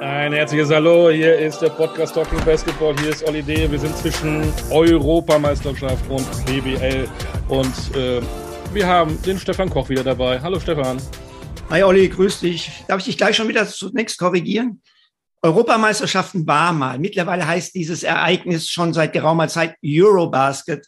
Ein herzliches Hallo, hier ist der Podcast Talking Basketball, hier ist Olli D. Wir sind zwischen Europameisterschaft und BBL und äh, wir haben den Stefan Koch wieder dabei. Hallo Stefan. Hi Olli, grüß dich. Darf ich dich gleich schon wieder zunächst korrigieren? Europameisterschaften war mal. Mittlerweile heißt dieses Ereignis schon seit geraumer Zeit Eurobasket.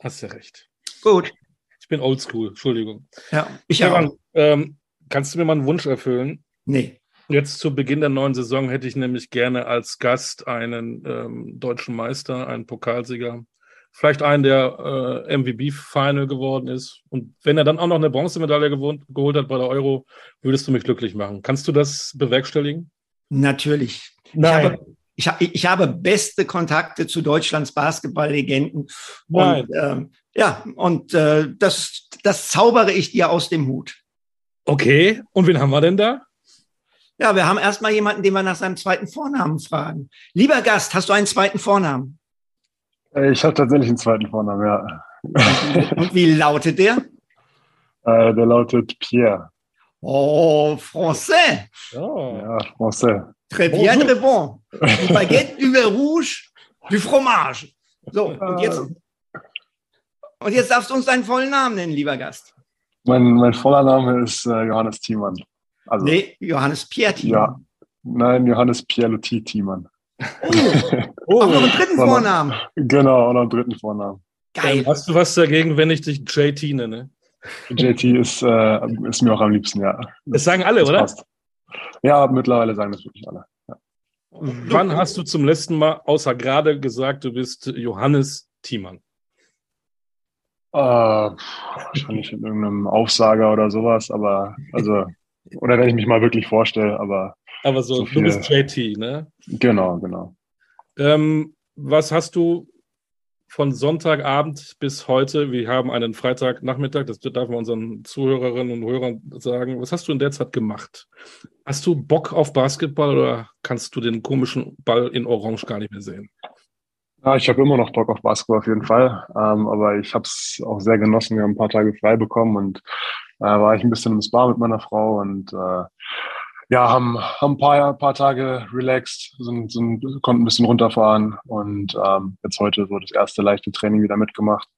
Hast du recht. Gut. Ich bin oldschool, Entschuldigung. Ja, ich Stefan, ähm, kannst du mir mal einen Wunsch erfüllen? Nee. Jetzt zu Beginn der neuen Saison hätte ich nämlich gerne als Gast einen ähm, deutschen Meister, einen Pokalsieger, vielleicht einen, der äh, MVP-Final geworden ist. Und wenn er dann auch noch eine Bronzemedaille geholt hat bei der Euro, würdest du mich glücklich machen. Kannst du das bewerkstelligen? Natürlich. Nein. Ich habe, ich, ich habe beste Kontakte zu Deutschlands Basketballlegenden. Nein. Und, ähm, ja, und äh, das, das zaubere ich dir aus dem Hut. Okay, und wen haben wir denn da? Ja, wir haben erstmal jemanden, den wir nach seinem zweiten Vornamen fragen. Lieber Gast, hast du einen zweiten Vornamen? Äh, Ich habe tatsächlich einen zweiten Vornamen, ja. Und wie lautet der? Äh, der lautet Pierre. Oh, français. Oh. Ja, Français. Très bien, très bon. Du baguette, du vin rouge, du fromage. So, und jetzt, und jetzt darfst du uns deinen vollen Namen nennen, lieber Gast. Mein, mein voller Name ist äh, Johannes Thiemann. Also, Nee, Johannes Pieti. Ja. Nein, Johannes Pierre Loti Thiemann. Oh, auch noch einen dritten Vornamen. Genau, und einen dritten Vornamen. Geil. Hast du was dagegen, wenn ich dich JT nenne? JT ist, äh, ist mir auch am liebsten, ja. Das sagen alle, Das oder? passt. Ja, mittlerweile sagen das wirklich alle. Ja. Wann hast du zum letzten Mal außer gerade gesagt, du bist Johannes Thiemann? Äh, wahrscheinlich in irgendeinem Aufsager oder sowas, aber also, oder wenn ich mich mal wirklich vorstelle, aber Aber so, So du viel- bist JT, ne? genau, genau. Ähm, was hast du von Sonntagabend bis heute? Wir haben einen Freitagnachmittag, das darf man unseren Zuhörerinnen und Hörern sagen. Was hast du in der Zeit gemacht? Hast du Bock auf Basketball oder kannst du den komischen Ball in Orange gar nicht mehr sehen? Ja, ich habe immer noch Bock auf Basketball auf jeden Fall, ähm, aber ich habe es auch sehr genossen. Wir haben ein paar Tage frei bekommen und äh, war ich ein bisschen im Spa mit meiner Frau und äh, ja, haben, haben ein paar, paar Tage relaxed, sind, sind, konnten ein bisschen runterfahren und ähm, jetzt heute so das erste leichte Training wieder mitgemacht.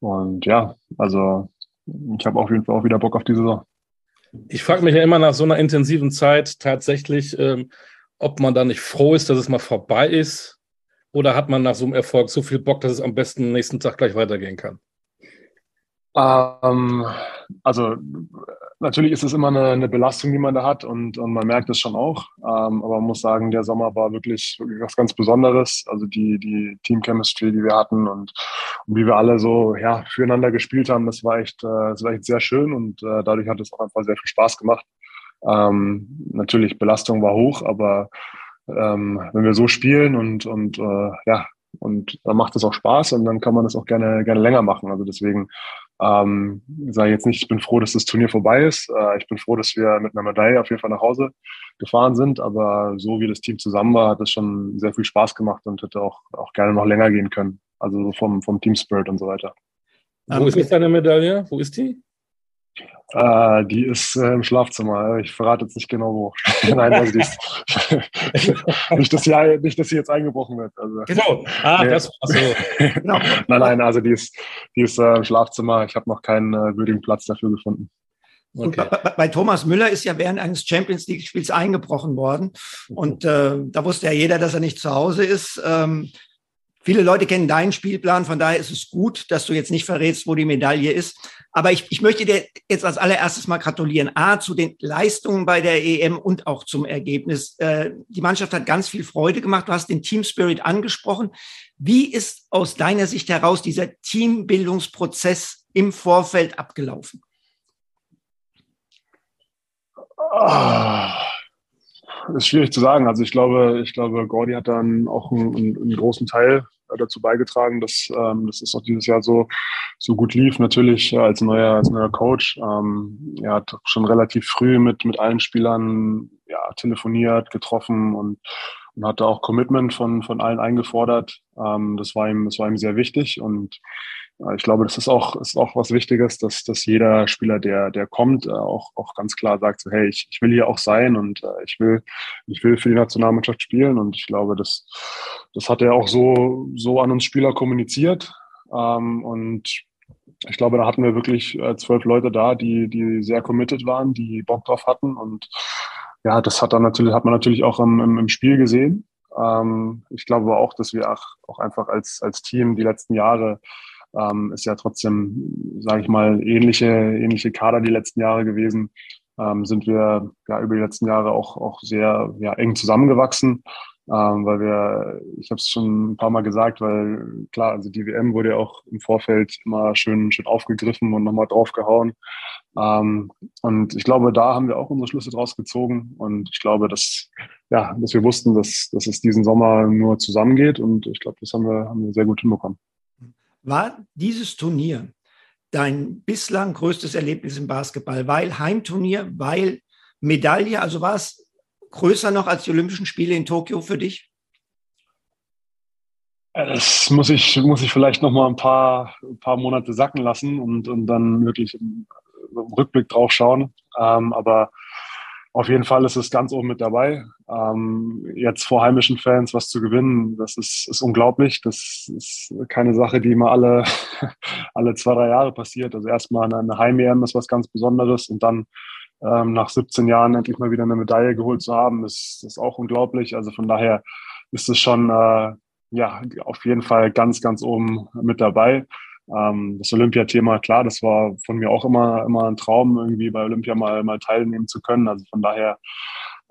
Und ja, also ich habe auf jeden Fall auch wieder Bock auf die Saison. Ich frage mich ja immer nach so einer intensiven Zeit tatsächlich, ähm, ob man da nicht froh ist, dass es mal vorbei ist. Oder hat man nach so einem Erfolg so viel Bock, dass es am besten nächsten Tag gleich weitergehen kann? Ähm, also natürlich ist es immer eine, eine Belastung, die man da hat und, und man merkt es schon auch. Ähm, aber man muss sagen, der Sommer war wirklich, wirklich was ganz Besonderes. Also die, die Team Chemistry, die wir hatten und, und wie wir alle so ja, füreinander gespielt haben, das war echt, äh, das war echt sehr schön und äh, dadurch hat es auch einfach sehr viel Spaß gemacht. Ähm, natürlich, Belastung war hoch, aber ähm, wenn wir so spielen und, und äh, ja, und dann macht es auch Spaß und dann kann man das auch gerne, gerne länger machen. Also deswegen ähm, sage ich jetzt nicht, ich bin froh, dass das Turnier vorbei ist. Äh, ich bin froh, dass wir mit einer Medaille auf jeden Fall nach Hause gefahren sind. Aber so wie das Team zusammen war, hat es schon sehr viel Spaß gemacht und hätte auch, auch gerne noch länger gehen können. Also so vom, vom Team Spirit und so weiter. Wo Ähm, ist jetzt deine Medaille? Wo ist die? Äh, die ist äh, im Schlafzimmer. Ich verrate jetzt nicht genau wo. Nein, also die ist nicht, dass sie, nicht, dass sie jetzt eingebrochen wird. Also, So. Ah, Ja. das war so. Genau. nein, nein, also die ist, die ist äh, im Schlafzimmer. Ich habe noch keinen äh, würdigen Platz dafür gefunden. Und Okay. bei, bei- bei Thomas Müller ist ja während eines Champions League-Spiels eingebrochen worden. Und äh, da wusste ja jeder, dass er nicht zu Hause ist. Ähm, viele Leute kennen deinen Spielplan, von daher ist es gut, dass du jetzt nicht verrätst, wo die Medaille ist. Aber ich, ich möchte dir jetzt als allererstes mal gratulieren. A, zu den Leistungen bei der EM und auch zum Ergebnis. Äh, die Mannschaft hat ganz viel Freude gemacht. Du hast den Team Spirit angesprochen. Wie ist aus deiner Sicht heraus dieser Teambildungsprozess im Vorfeld abgelaufen? Ah, ist schwierig zu sagen. Also ich glaube, ich glaube, Gordy hat dann auch einen, einen, großen Teil dazu beigetragen, dass, ähm, dass es auch dieses Jahr so, so gut lief. Natürlich äh, als neuer, als neuer Coach. Ähm, er hat schon relativ früh mit, mit allen Spielern ja, telefoniert, getroffen und, und hatte auch Commitment von, von allen eingefordert. Ähm, das, war ihm, das war ihm sehr wichtig und äh, ich glaube, das ist auch, ist auch was Wichtiges, dass, dass jeder Spieler, der, der kommt, äh, auch, auch ganz klar sagt, so, hey, ich, ich will hier auch sein und äh, ich will, ich will für die Nationalmannschaft spielen. Und ich glaube, das, das hat er auch so, so an uns Spieler kommuniziert. Ähm, und ich glaube, da hatten wir wirklich äh, zwölf Leute da, die, die sehr committed waren, die Bock drauf hatten. Und ja, das hat dann natürlich, hat man natürlich auch im, im, im Spiel gesehen. Ähm, ich glaube aber auch, dass wir auch, auch einfach als, als Team die letzten Jahre ähm, ist ja trotzdem, sage ich mal, ähnliche, ähnliche Kader die letzten Jahre gewesen. Ähm, sind wir ja über die letzten Jahre auch, auch sehr ja, eng zusammengewachsen ähm, weil wir, ich habe es schon ein paar Mal gesagt, weil klar, also die WM wurde ja auch im Vorfeld immer schön, schön aufgegriffen und nochmal draufgehauen. Ähm, und ich glaube, da haben wir auch unsere Schlüsse draus gezogen und ich glaube, dass, ja, dass wir wussten, dass, dass es diesen Sommer nur zusammengeht und ich glaube, das haben wir, haben wir sehr gut hinbekommen. War dieses Turnier dein bislang größtes Erlebnis im Basketball, weil Heimturnier, weil Medaille, also war es größer noch als die Olympischen Spiele in Tokio für dich? Das muss ich, muss ich vielleicht noch mal ein paar, ein paar Monate sacken lassen und, und dann wirklich im, Rückblick drauf schauen. Ähm, aber auf jeden Fall ist es ganz oben mit dabei. Ähm, jetzt vor heimischen Fans was zu gewinnen, das ist, ist unglaublich. Das ist keine Sache, die immer alle, alle zwei, drei Jahre passiert. Also erstmal eine Heim-EM ist was ganz Besonderes und dann ähm, nach 17 Jahren endlich mal wieder eine Medaille geholt zu haben, ist, ist auch unglaublich. Also von daher ist es schon äh, ja auf jeden Fall ganz, ganz oben mit dabei. Ähm, das Olympiathema, klar, das war von mir auch immer, immer ein Traum, irgendwie bei Olympia mal, mal teilnehmen zu können. Also von daher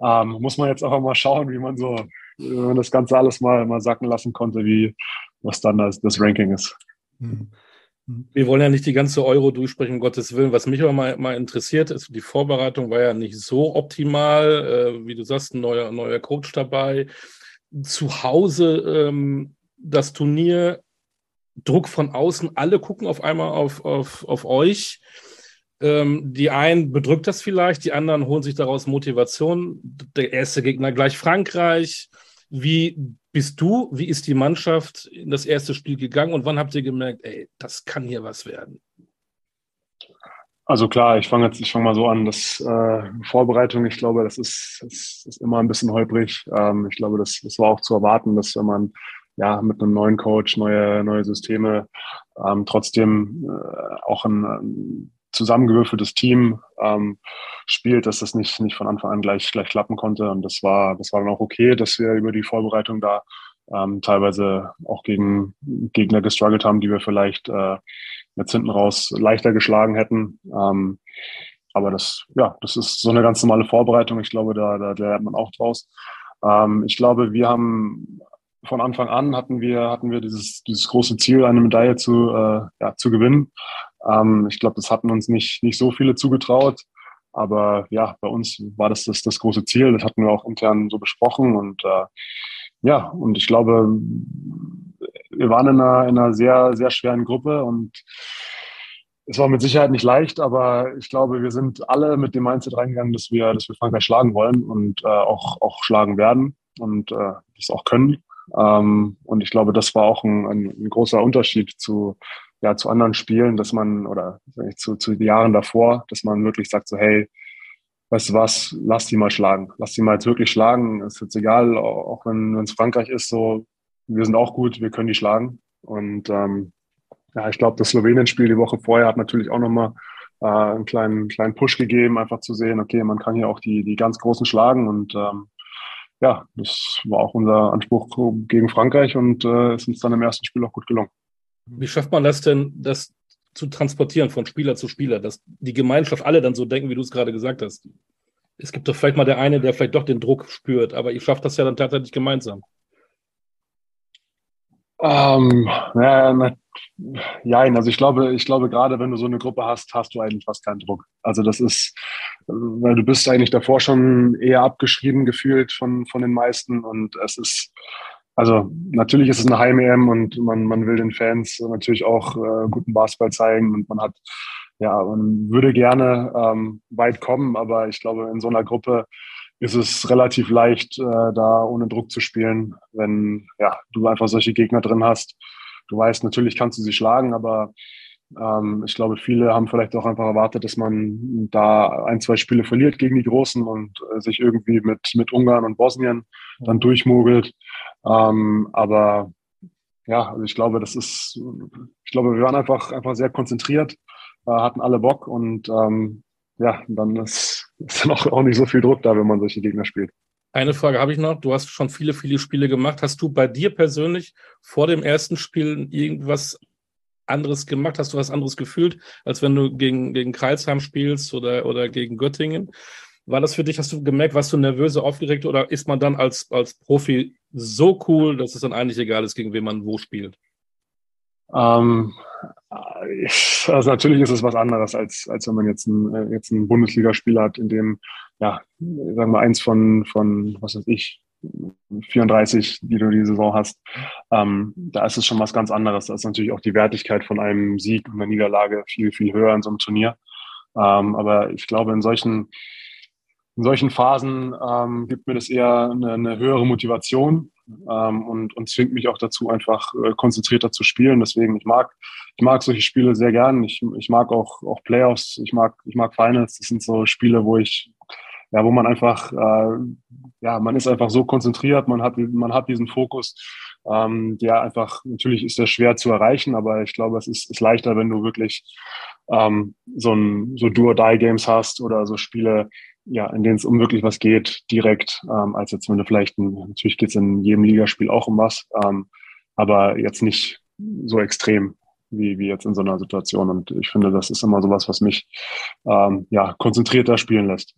ähm, muss man jetzt auch mal schauen, wie man so, wenn man das Ganze alles mal, mal sacken lassen konnte, wie was dann das, das Ranking ist. Mhm. Wir wollen ja nicht die ganze Euro durchsprechen, um Gottes Willen. Was mich aber mal, mal interessiert, ist, die Vorbereitung war ja nicht so optimal. Äh, wie du sagst, ein neuer, neuer Coach dabei. Zu Hause ähm, das Turnier, Druck von außen, alle gucken auf einmal auf, auf, auf euch. Ähm, die einen bedrückt das vielleicht, die anderen holen sich daraus Motivation. Der erste Gegner gleich Frankreich. Wie bist du, wie ist die Mannschaft in das erste Spiel gegangen und wann habt ihr gemerkt, ey, das kann hier was werden? Also klar, ich fange jetzt, ich fange mal so an, dass äh, Vorbereitung, ich glaube, das ist, das ist immer ein bisschen holprig. Ähm, ich glaube, das, das war auch zu erwarten, dass wenn man ja mit einem neuen Coach neue neue Systeme ähm, trotzdem äh, auch ein, ein zusammengewürfeltes Team ähm, spielt, dass das nicht, nicht von Anfang an gleich, gleich klappen konnte. Und das war, das war dann auch okay, dass wir über die Vorbereitung da ähm, teilweise auch gegen Gegner gestruggelt haben, die wir vielleicht äh, jetzt hinten raus leichter geschlagen hätten. Ähm, aber das, ja, das ist so eine ganz normale Vorbereitung. Ich glaube, da, da lernt man auch draus. Ähm, ich glaube, wir haben von Anfang an hatten wir, hatten wir dieses, dieses große Ziel, eine Medaille zu, äh, ja, zu gewinnen. Ähm, ich glaube, das hatten uns nicht, nicht so viele zugetraut. Aber ja, bei uns war das, das das große Ziel. Das hatten wir auch intern so besprochen. Und äh, ja, und ich glaube, wir waren in einer, in einer sehr, sehr schweren Gruppe und es war mit Sicherheit nicht leicht, aber ich glaube, wir sind alle mit dem Mindset reingegangen, dass wir, dass wir Frankreich schlagen wollen und äh, auch, auch schlagen werden und äh, das auch können. Ähm, und ich glaube, das war auch ein, ein, ein großer Unterschied zu, ja, zu anderen Spielen, dass man, oder zu, zu den Jahren davor, dass man wirklich sagt so, hey, weißt du was, lass die mal schlagen. Lass die mal jetzt wirklich schlagen. Ist jetzt egal, auch wenn es Frankreich ist, so, wir sind auch gut, wir können die schlagen. Und ähm, ja, ich glaube, das Slowenien-Spiel die Woche vorher hat natürlich auch nochmal äh, einen kleinen, kleinen Push gegeben, einfach zu sehen, okay, man kann hier auch die, die ganz Großen schlagen. Und ähm, ja, das war auch unser Anspruch gegen Frankreich und äh, ist uns dann im ersten Spiel auch gut gelungen. Wie schafft man das denn, das zu transportieren von Spieler zu Spieler, dass die Gemeinschaft alle dann so denken, wie du es gerade gesagt hast? Es gibt doch vielleicht mal der eine, der vielleicht doch den Druck spürt, aber ihr schafft das ja dann tatsächlich gemeinsam. Ähm, ja, ja, also ich glaube, ich glaube, gerade wenn du so eine Gruppe hast, hast du eigentlich fast keinen Druck. Also das ist, weil du bist eigentlich davor schon eher abgeschrieben gefühlt von, von den meisten und es ist, also natürlich ist es eine Heim-EM und man, man will den Fans natürlich auch äh, guten Basketball zeigen und man hat, ja, man würde gerne ähm, weit kommen, aber ich glaube, in so einer Gruppe ist es relativ leicht, äh, da ohne Druck zu spielen, wenn ja, du einfach solche Gegner drin hast. Du weißt, natürlich kannst du sie schlagen, aber ähm, ich glaube, viele haben vielleicht auch einfach erwartet, dass man da ein, zwei Spiele verliert gegen die Großen und äh, sich irgendwie mit, mit Ungarn und Bosnien dann durchmogelt. Ähm, aber ja, also ich glaube, das ist, ich glaube, wir waren einfach, einfach sehr konzentriert, äh, hatten alle Bock und ähm, ja, dann ist, ist dann auch, auch nicht so viel Druck da, wenn man solche Gegner spielt. Eine Frage habe ich noch. Du hast schon viele, viele Spiele gemacht. Hast du bei dir persönlich vor dem ersten Spiel irgendwas anderes gemacht? Hast du was anderes gefühlt, als wenn du gegen, gegen Kreilsheim spielst oder, oder gegen Göttingen? War das für dich, hast du gemerkt, warst du nervöse, aufgeregt oder ist man dann als, als Profi so cool, dass es dann eigentlich egal ist, gegen wen man wo spielt? Ähm, also natürlich ist es was anderes, als, als wenn man jetzt ein, äh, jetzt ein Bundesligaspiel hat, in dem, ja, sagen wir eins von, von, was weiß ich, 34, die du die Saison hast, ähm, da ist es schon was ganz anderes. Da ist natürlich auch die Wertigkeit von einem Sieg und einer Niederlage viel, viel höher in so einem Turnier. Ähm, aber ich glaube, in solchen, in solchen Phasen ähm, gibt mir das eher eine, eine höhere Motivation ähm, und, und zwingt mich auch dazu, einfach äh, konzentrierter zu spielen. Deswegen, ich mag, ich mag solche Spiele sehr gern. Ich, ich mag auch, auch Playoffs, ich mag, ich mag Finals. Das sind so Spiele, wo ich ja, wo man einfach, äh, ja, man ist einfach so konzentriert, man hat, man hat diesen Fokus, ähm, der einfach, natürlich ist der schwer zu erreichen, aber ich glaube, es ist, ist leichter, wenn du wirklich ähm, so ein so Do-or-Die-Games hast oder so Spiele, ja, in denen es um wirklich was geht, direkt, ähm, als jetzt wenn du vielleicht, ein, natürlich geht es in jedem Ligaspiel auch um was, ähm, aber jetzt nicht so extrem wie, wie jetzt in so einer Situation. Und ich finde, das ist immer sowas, was mich ähm, ja, konzentrierter spielen lässt.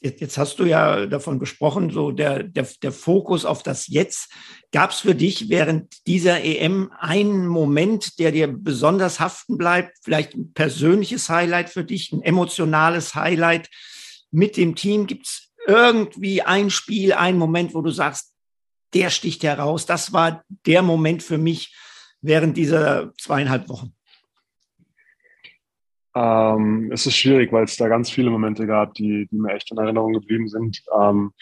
Jetzt, hast du ja davon gesprochen, so der, der, der Fokus auf das Jetzt. Gab es für dich während dieser EM einen Moment, der dir besonders haften bleibt? Vielleicht ein persönliches Highlight für dich, ein emotionales Highlight mit dem Team? Gibt es irgendwie ein Spiel, einen Moment, wo du sagst, der sticht heraus? Das war der Moment für mich während dieser zweieinhalb Wochen. Ähm, es ist schwierig, weil es da ganz viele Momente gab, die, die mir echt in Erinnerung geblieben sind. Ähm,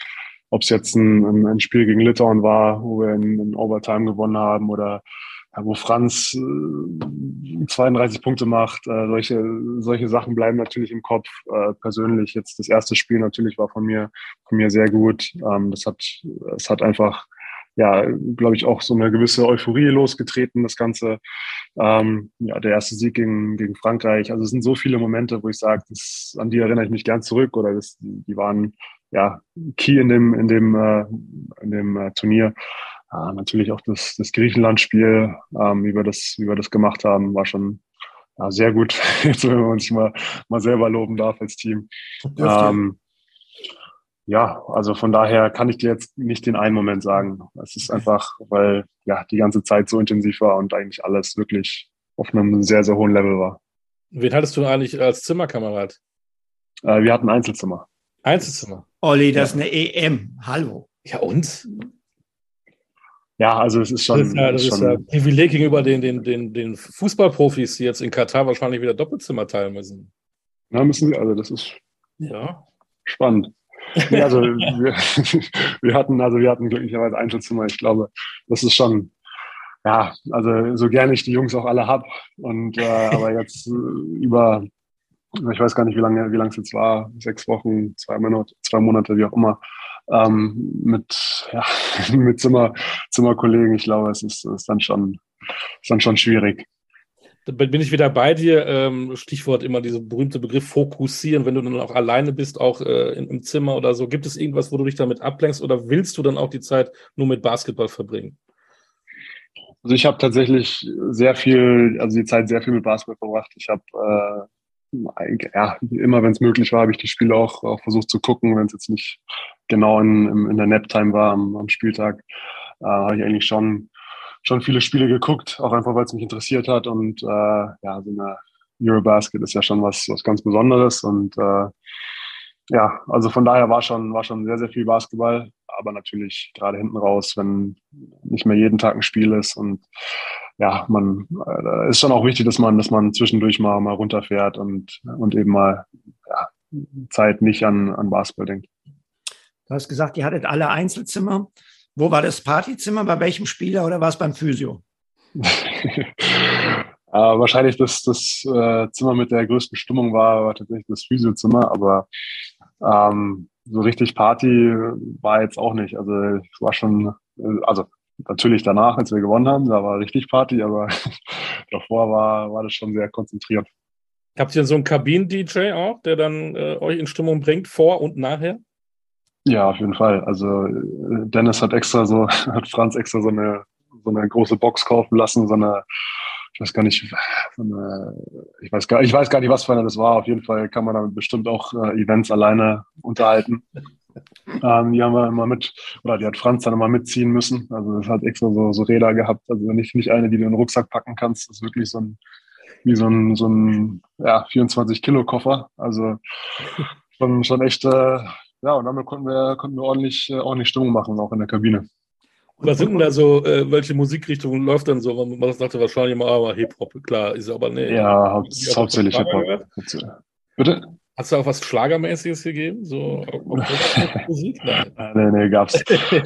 Ob es jetzt ein, ein, Spiel gegen Litauen war, wo wir in, in Overtime gewonnen haben oder ja, wo Franz äh, 32 Punkte macht. Äh, solche, solche Sachen bleiben natürlich im Kopf. Äh, persönlich jetzt das erste Spiel natürlich war von mir, von mir sehr gut. Ähm, das hat, es hat einfach ja, glaube ich, auch so eine gewisse Euphorie losgetreten, das Ganze. Ähm, ja, der erste Sieg gegen, gegen Frankreich. Also es sind so viele Momente, wo ich sage, an die erinnere ich mich gern zurück oder das, die waren ja key in dem, in dem, äh, in dem äh, Turnier. Äh, natürlich auch das, das Griechenland-Spiel, ähm, wie wir das, wie wir das gemacht haben, war schon ja, sehr gut. Jetzt, wenn man sich mal, mal selber loben darf als Team. Ähm, ja, also von daher kann ich dir jetzt nicht den einen Moment sagen. Es ist einfach, weil ja die ganze Zeit so intensiv war und eigentlich alles wirklich auf einem sehr, sehr hohen Level war. Wen hattest du eigentlich als Zimmerkamerad? Äh, wir hatten Einzelzimmer. Einzelzimmer. Olli, das ja. ist eine EM. Hallo. Ja, und? Ja, also es ist schon. Das ist ja, das ist ja Privileg gegenüber den, den, den, den Fußballprofis, die jetzt in Katar wahrscheinlich wieder Doppelzimmer teilen müssen. Na, müssen sie, also das ist ja. spannend. Nee, also wir, wir, hatten, also wir hatten glücklicherweise Einzelzimmer. Ich glaube, das ist schon, ja, also so gerne ich die Jungs auch alle hab und äh, aber jetzt äh, über, ich weiß gar nicht, wie lange, wie lange es jetzt war, sechs Wochen, zwei Monate, zwei Monate, wie auch immer, ähm, mit, ja, mit Zimmer, Zimmerkollegen. Ich glaube, es ist, ist dann schon, ist dann schon schwierig bin ich wieder bei dir. Ähm, Stichwort immer dieser berühmte Begriff fokussieren, wenn du dann auch alleine bist, auch äh, im Zimmer oder so. Gibt es irgendwas, wo du dich damit ablenkst oder willst du dann auch die Zeit nur mit Basketball verbringen? Also ich habe tatsächlich sehr viel, also die Zeit sehr viel mit Basketball verbracht. Ich habe äh, ja, immer wenn es möglich war, habe ich die Spiele auch, auch versucht zu gucken, wenn es jetzt nicht genau in, in der Nap-Time war am, am Spieltag, äh, habe ich eigentlich schon schon viele Spiele geguckt, auch einfach, weil es mich interessiert hat. Und äh, ja, so eine Eurobasket ist ja schon was, was ganz Besonderes. Und äh, ja, also von daher war schon, war schon sehr, sehr viel Basketball. Aber natürlich gerade hinten raus, wenn nicht mehr jeden Tag ein Spiel ist und ja, man äh, ist schon auch wichtig, dass man, dass man zwischendurch mal, mal runterfährt und, und eben mal ja, Zeit nicht an, an Basketball denkt. Du hast gesagt, ihr hattet alle Einzelzimmer. Wo war das Partyzimmer? Bei welchem Spieler oder war es beim Physio? äh, wahrscheinlich das, das äh, Zimmer mit der größten Stimmung war, war tatsächlich das Physiozimmer, aber ähm, so richtig Party war jetzt auch nicht. Also es war schon, äh, also natürlich danach, als wir gewonnen haben, da war richtig Party, aber davor war, war das schon sehr konzentriert. Habt ihr so einen Kabinen-DJ auch, der dann äh, euch in Stimmung bringt, vor und nachher? Ja, auf jeden Fall. Also äh, Dennis hat extra so, hat Franz extra so eine, so eine große Box kaufen lassen, so eine, ich weiß gar nicht, so eine, ich weiß gar, ich weiß gar nicht, was für eine das war. Auf jeden Fall kann man damit bestimmt auch äh, Events alleine unterhalten. Ähm, die haben wir immer mit, oder die hat Franz dann immer mitziehen müssen. Also das hat extra so, so Räder gehabt. Also nicht, nicht eine, die du in den Rucksack packen kannst. Das ist wirklich so ein, wie so ein, so ein ja, 24 Kilo Koffer. Also schon, schon echt, äh, ja, und damit konnten wir, konnten wir ordentlich, äh, ordentlich Stimmung machen, auch in der Kabine. Was sind denn da so, äh, welche Musikrichtungen läuft dann so? Man sagte wahrscheinlich immer, aber Hip-Hop, klar, ist aber nee. Ja, hau hauptsächlich Hip-Hop. Bitte? Hast du auch was Schlagermäßiges gegeben? So Musik? Nein. nee, nee, gab's,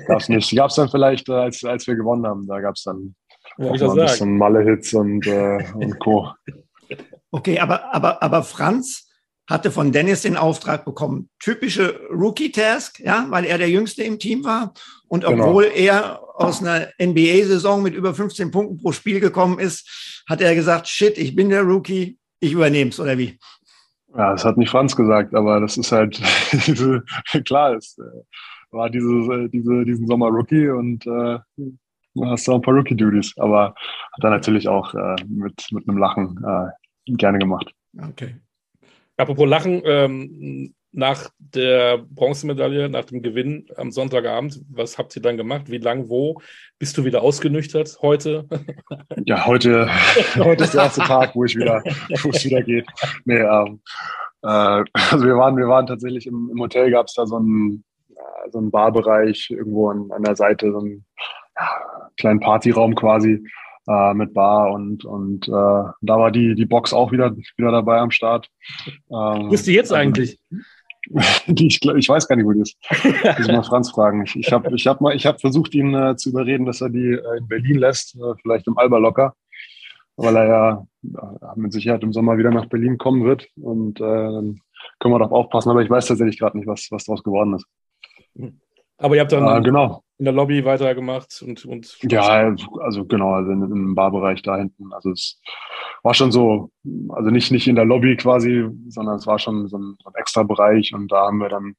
gab's nicht. Gab's dann vielleicht, äh, als, als wir gewonnen haben, da gab's dann auch mal ein bisschen Malle-Hits und, äh, und Co. Okay, aber, aber, aber Franz hatte von Dennis den Auftrag bekommen, typische Rookie-Task, ja, weil er der Jüngste im Team war. Und genau. obwohl genau. er aus einer NBA-Saison mit über 15 Punkten pro Spiel gekommen ist, hat er gesagt, shit, ich bin der Rookie, ich übernehme es, oder wie? Ja, das hat nicht Franz gesagt, aber das ist halt klar, es äh, war dieses, äh, diese, diesen Sommer Rookie und äh, hast auch ein paar Rookie-Duties, aber hat er natürlich auch äh, mit, mit einem Lachen äh, gerne gemacht. Okay. Apropos Lachen, ähm, nach der Bronzemedaille, nach dem Gewinn am Sonntagabend, was habt ihr dann gemacht? Wie lang, wo? Bist du wieder ausgenüchtert heute? Ja, heute, heute ist der erste Tag, wo ich wieder, wo es wieder geht. Nee, ähm, äh, also wir waren, wir waren tatsächlich im, im Hotel, gab es da so einen, so einen Barbereich irgendwo an, an der Seite, so einen ja, kleinen Partyraum quasi äh, mit Bar und, und äh, da war die, die Box auch wieder, wieder dabei am Start. Ähm, Wo ist die jetzt also eigentlich? die, ich, ich weiß gar nicht, wo die ist. Muss ich mal Franz fragen. Ich, ich habe ich hab mal, ich hab versucht, ihn äh, zu überreden, dass er die äh, in Berlin lässt, äh, vielleicht im Alba locker, weil er ja äh, mit Sicherheit im Sommer wieder nach Berlin kommen wird. Und äh, dann können wir doch aufpassen. Aber ich weiß tatsächlich gerade nicht, was, was daraus geworden ist. Aber ihr habt dann äh, genau. In der Lobby weitergemacht und, und Ja, also genau, also im Barbereich da hinten. Also es war schon so, also nicht, nicht in der Lobby quasi, sondern es war schon so ein, so ein extra Bereich und da haben wir dann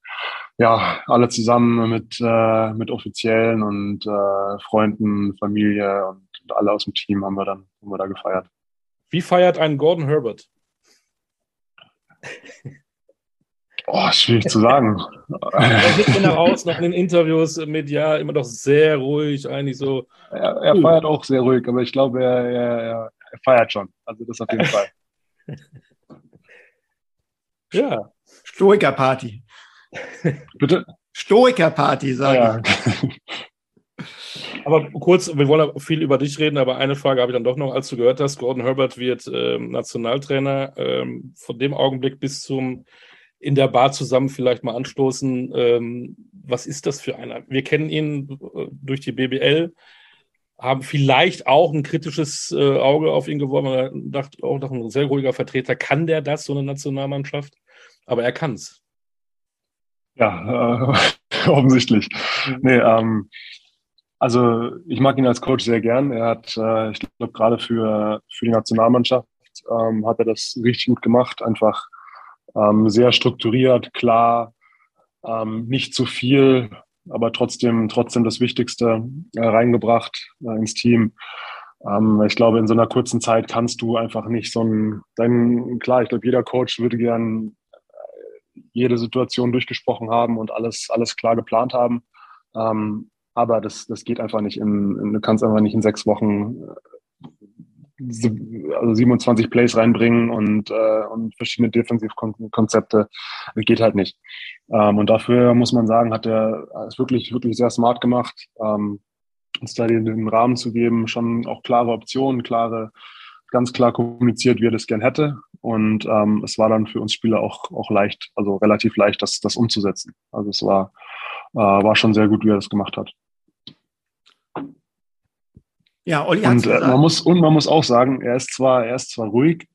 ja alle zusammen mit, äh, mit Offiziellen und äh, Freunden, Familie und, und alle aus dem Team haben wir dann haben wir da gefeiert. Wie feiert ein Gordon Herbert? Oh, schwierig zu sagen. Er sieht genau aus, noch in den Interviews medial immer doch sehr ruhig, eigentlich so. Er, er feiert auch sehr ruhig, aber ich glaube, er, er, er feiert schon. Also das auf jeden Fall. ja. Stoiker-Party. Bitte? Stoiker-Party, sage ja. ich. Aber kurz, wir wollen viel über dich reden, aber eine Frage habe ich dann doch noch, als du gehört hast, Gordon Herbert wird ähm, Nationaltrainer. Ähm, von dem Augenblick bis zum in der Bar zusammen vielleicht mal anstoßen. Ähm, was ist das für einer? Wir kennen ihn äh, durch die BBL, haben vielleicht auch ein kritisches äh, Auge auf ihn geworfen. Dachte auch noch ein sehr ruhiger Vertreter. Kann der das, so eine Nationalmannschaft? Aber er kann es. Ja, äh, offensichtlich. Nee, ähm, also ich mag ihn als Coach sehr gern. Er hat, äh, ich glaube, gerade für, für die Nationalmannschaft ähm, hat er das richtig gut gemacht. Einfach ähm, sehr strukturiert, klar, ähm, nicht zu viel, aber trotzdem, trotzdem das Wichtigste äh, reingebracht äh, ins Team. Ähm, ich glaube, in so einer kurzen Zeit kannst du einfach nicht so ein, dann, klar, ich glaube, jeder Coach würde gern äh, jede Situation durchgesprochen haben und alles, alles klar geplant haben. Ähm, aber das, das geht einfach nicht in, in, du kannst einfach nicht in sechs Wochen also 27 Plays reinbringen und, äh, und verschiedene Defensivkonzepte geht halt nicht. Ähm, und dafür muss man sagen, hat er es wirklich, wirklich sehr smart gemacht, ähm, uns da den, den Rahmen zu geben, schon auch klare Optionen, klare, ganz klar kommuniziert, wie er das gern hätte. Und ähm, es war dann für uns Spieler auch, auch leicht, also relativ leicht, das, das umzusetzen. Also es war war schon sehr gut, wie er das gemacht hat. Ja, Olli und äh, man muss und man muss auch sagen, er ist zwar er ist zwar ruhig,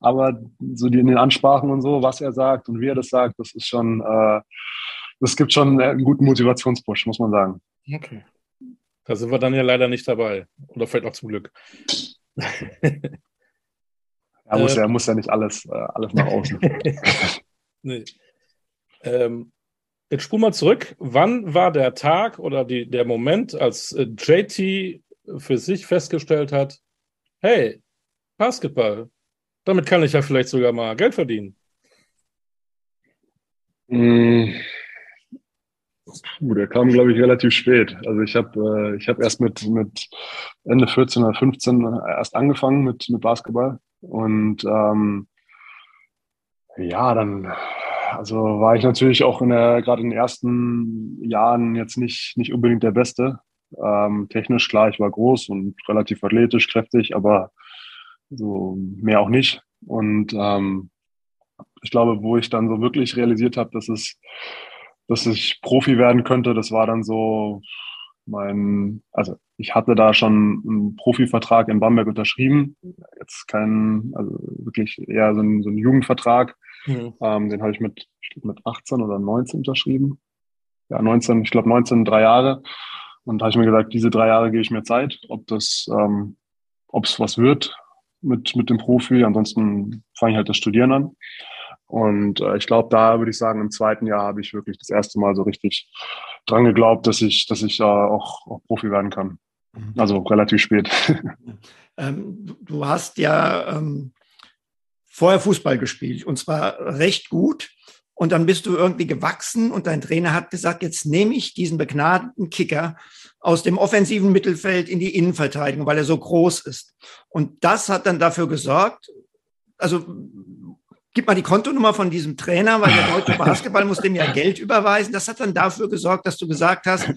aber so die in den Ansprachen und so, was er sagt und wie er das sagt, das ist schon, äh, das gibt schon einen guten Motivationspush, muss man sagen. Okay. Da sind wir dann ja leider nicht dabei. Oder vielleicht auch zum Glück. er, muss, äh, er muss ja nicht alles, äh, alles nach außen. nee. ähm, jetzt spul mal zurück. Wann war der Tag oder die, der Moment, als äh, JT für sich festgestellt hat, hey, Basketball, damit kann ich ja vielleicht sogar mal Geld verdienen. Mmh. der kam, glaube ich, relativ spät. Also ich habe äh, hab erst mit, mit Ende 14 oder 15 erst angefangen mit, mit Basketball. Und ähm, ja, dann also war ich natürlich auch in der, gerade in den ersten Jahren jetzt nicht, nicht unbedingt der Beste. Ähm, technisch klar, ich war groß und relativ athletisch, kräftig, aber so mehr auch nicht. Und ähm, ich glaube, wo ich dann so wirklich realisiert habe, dass es, dass ich Profi werden könnte, das war dann so mein, also ich hatte da schon einen Profivertrag in Bamberg unterschrieben. Jetzt kein, also wirklich eher so ein, so ein Jugendvertrag. Mhm. Ähm, den habe ich mit, mit 18 oder 19 unterschrieben. Ja, 19, ich glaube 19, drei Jahre. Und da habe ich mir gesagt, diese drei Jahre gebe ich mir Zeit, ob das, ähm, ob es was wird mit, mit dem Profi. Ansonsten fange ich halt das Studieren an. Und äh, ich glaube, da würde ich sagen, im zweiten Jahr habe ich wirklich das erste Mal so richtig dran geglaubt, dass ich, dass ich äh, auch, auch Profi werden kann. Mhm. Also relativ spät. Ähm, du hast ja ähm, vorher Fußball gespielt und zwar recht gut. Und dann bist du irgendwie gewachsen und dein Trainer hat gesagt, jetzt nehme ich diesen begnadeten Kicker aus dem offensiven Mittelfeld in die Innenverteidigung, weil er so groß ist. Und das hat dann dafür gesorgt, also gib mal die Kontonummer von diesem Trainer, weil der deutsche Basketball muss dem ja Geld überweisen. Das hat dann dafür gesorgt, dass du gesagt hast,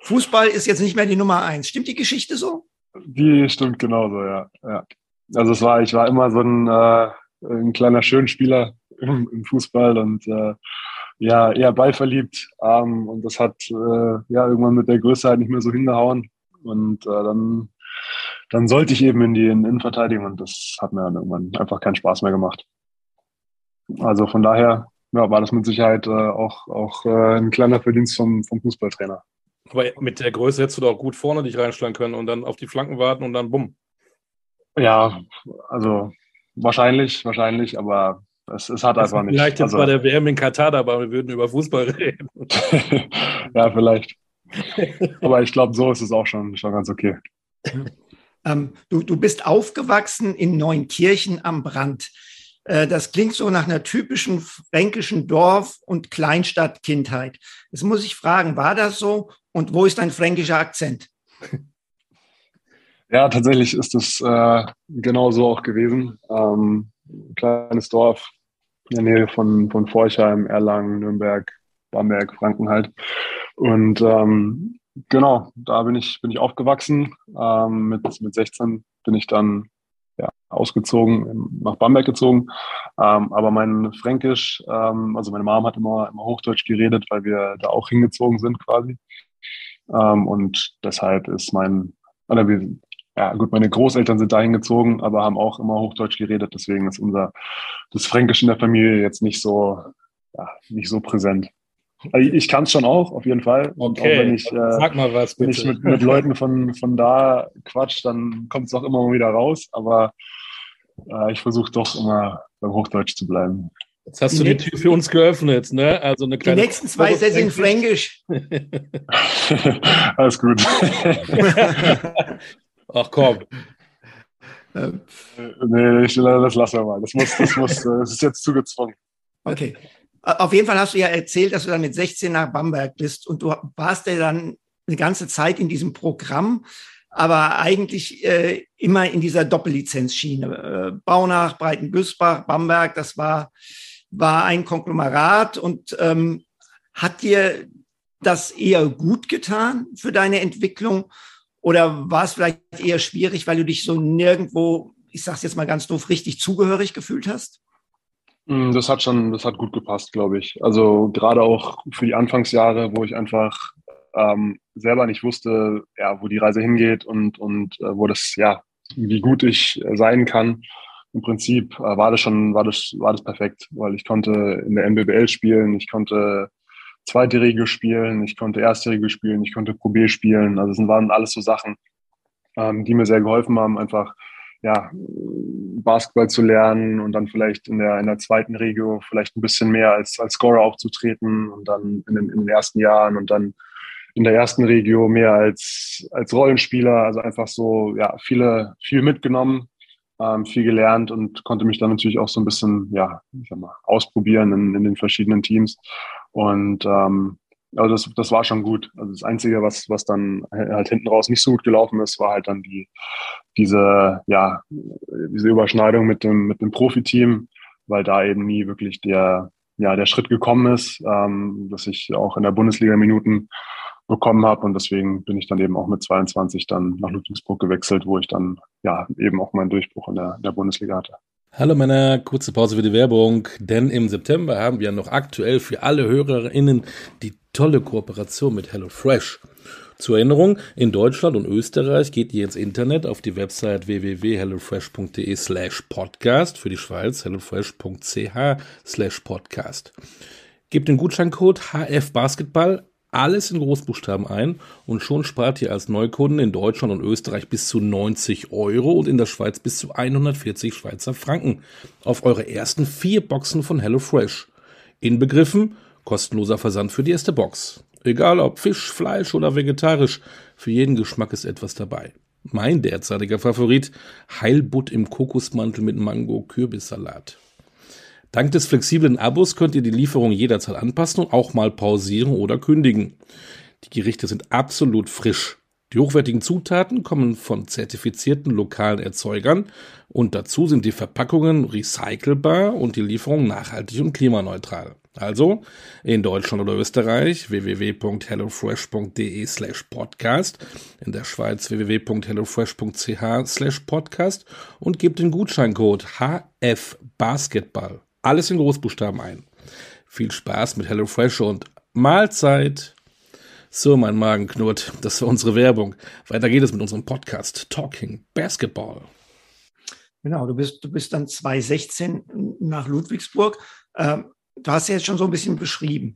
Fußball ist jetzt nicht mehr die Nummer eins. Stimmt die Geschichte so? Die stimmt genauso, ja. ja. Also es war, ich war immer so ein, äh, ein kleiner Schönspieler im, im Fußball und äh, ja, eher ballverliebt. Ähm, und das hat äh, ja irgendwann mit der Größe halt nicht mehr so hingehauen. Und äh, dann, dann sollte ich eben in die Innenverteidigung und das hat mir dann irgendwann einfach keinen Spaß mehr gemacht. Also von daher ja, war das mit Sicherheit äh, auch, auch äh, ein kleiner Verdienst vom, vom Fußballtrainer. Aber mit der Größe hättest du doch gut vorne dich reinschlagen können und dann auf die Flanken warten und dann bumm. Ja, also wahrscheinlich, wahrscheinlich, aber es, es hat das einfach nicht. Vielleicht jetzt also, bei der WM in Katar dabei, wir würden über Fußball reden. ja, vielleicht. Aber ich glaube, so ist es auch schon, schon ganz okay. Ähm, du, du bist aufgewachsen in Neunkirchen am Brand. Äh, das klingt so nach einer typischen fränkischen Dorf- und Kleinstadtkindheit. Jetzt muss ich fragen, war das so? Und wo ist dein fränkischer Akzent? Ja, tatsächlich ist es äh, genau so auch gewesen. Ähm, kleines Dorf, in der Nähe von, von Forchheim, Erlangen, Nürnberg, Bamberg, Franken halt. Und ähm, genau, da bin ich, bin ich aufgewachsen. Ähm, mit, mit 16 bin ich dann ja, ausgezogen, nach Bamberg gezogen. Ähm, aber mein Fränkisch, ähm, also meine Mom hat immer, immer Hochdeutsch geredet, weil wir da auch hingezogen sind quasi. Ähm, und deshalb ist mein, oder wir, ja gut, meine Großeltern sind dahin gezogen, aber haben auch immer Hochdeutsch geredet. Deswegen ist unser das Fränkisch in der Familie jetzt nicht so, ja, nicht so präsent. Also ich kann es schon auch, auf jeden Fall. Und okay, auch wenn ich, äh, sag mal was, bitte. wenn ich mit, mit Leuten von, von da quatsch, dann kommt es auch immer mal wieder raus. Aber äh, ich versuche doch immer beim Hochdeutsch zu bleiben. Jetzt hast die du die Tür für uns geöffnet, ne? Also eine kleine die nächsten zwei Sätze sind Fränkisch. Alles gut. Ach komm. Ähm. Nee, ich, das lassen wir mal. Das, muss, das, muss, das ist jetzt zugezwungen. Okay. Auf jeden Fall hast du ja erzählt, dass du dann mit 16 nach Bamberg bist und du warst ja dann eine ganze Zeit in diesem Programm, aber eigentlich äh, immer in dieser Doppellizenzschiene. Äh, Baunach, Breitengüßbach, Bamberg, das war, war ein Konglomerat und ähm, hat dir das eher gut getan für deine Entwicklung oder war es vielleicht eher schwierig, weil du dich so nirgendwo, ich sage es jetzt mal ganz doof, richtig zugehörig gefühlt hast? Mm, das hat schon, das hat gut gepasst, glaube ich. Also gerade auch für die Anfangsjahre, wo ich einfach ähm, selber nicht wusste, ja, wo die Reise hingeht und, und äh, wo das, ja, wie gut ich äh, sein kann. Im Prinzip äh, war das schon, war das, war das perfekt, weil ich konnte in der NBBL spielen, ich konnte zweite Regel spielen, ich konnte erste Regel spielen, ich konnte Pro B spielen. Also es waren alles so Sachen, ähm, die mir sehr geholfen haben, einfach ja, Basketball zu lernen und dann vielleicht in der, in der zweiten Regio vielleicht ein bisschen mehr als, als Scorer aufzutreten und dann in den, in den ersten Jahren und dann in der ersten Regio mehr als, als Rollenspieler. Also einfach so, ja, viele, viel mitgenommen, ähm, viel gelernt und konnte mich dann natürlich auch so ein bisschen, ja, ich sag mal, ausprobieren in, in den verschiedenen Teams. Und ähm, also das, das war schon gut. Also das Einzige, was, was dann halt hinten raus nicht so gut gelaufen ist, war halt dann die, diese, ja, diese Überschneidung mit dem, mit dem Profiteam, weil da eben nie wirklich der, ja, der Schritt gekommen ist, ähm, dass ich auch in der Bundesliga Minuten bekommen habe und deswegen bin ich dann eben auch mit 22 dann nach Ludwigsburg gewechselt, wo ich dann ja eben auch meinen Durchbruch in der, in der Bundesliga hatte. Hallo Männer, kurze Pause für die Werbung, denn im September haben wir noch aktuell für alle HörerInnen die tolle Kooperation mit HelloFresh. Zur Erinnerung, in Deutschland und Österreich geht ihr ins Internet auf die Website www.hellofresh.de slash podcast, für die Schweiz hellofresh.ch slash podcast. Gebt den Gutscheincode HF Basketball alles in Großbuchstaben ein und schon spart ihr als Neukunden in Deutschland und Österreich bis zu 90 Euro und in der Schweiz bis zu 140 Schweizer Franken auf eure ersten vier Boxen von HelloFresh. Inbegriffen kostenloser Versand für die erste Box. Egal ob Fisch, Fleisch oder vegetarisch, für jeden Geschmack ist etwas dabei. Mein derzeitiger Favorit, Heilbutt im Kokosmantel mit Mango-Kürbissalat. Dank des flexiblen Abos könnt ihr die Lieferung jederzeit anpassen und auch mal pausieren oder kündigen. Die Gerichte sind absolut frisch. Die hochwertigen Zutaten kommen von zertifizierten lokalen Erzeugern und dazu sind die Verpackungen recycelbar und die Lieferung nachhaltig und klimaneutral. Also in Deutschland oder Österreich www.hellofresh.de slash podcast, in der Schweiz www.hellofresh.ch slash podcast und gebt den Gutscheincode HF Basketball alles in Großbuchstaben ein. Viel Spaß mit HelloFresh und Mahlzeit. So, mein Magen knurrt. Das war unsere Werbung. Weiter geht es mit unserem Podcast Talking Basketball. Genau, du bist, du bist dann 2016 nach Ludwigsburg. Ähm, du hast ja jetzt schon so ein bisschen beschrieben.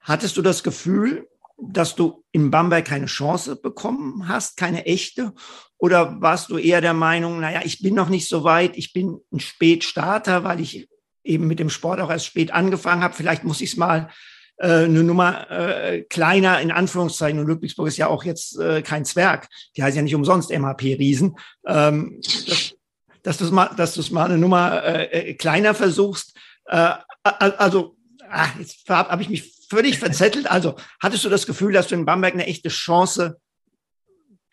Hattest du das Gefühl, dass du in Bamberg keine Chance bekommen hast, keine echte? Oder warst du eher der Meinung, naja, ich bin noch nicht so weit, ich bin ein Spätstarter, weil ich eben mit dem Sport auch erst spät angefangen habe. Vielleicht muss ich es mal äh, eine Nummer äh, kleiner in Anführungszeichen. Und Ludwigsburg ist ja auch jetzt äh, kein Zwerg. Die heißt ja nicht umsonst MHP-Riesen. Ähm, dass, dass du es mal, dass du es mal eine Nummer äh, äh kleiner versuchst. Äh, also, ach, jetzt habe hab ich mich völlig verzettelt. Also, hattest du das Gefühl, dass du in Bamberg eine echte Chance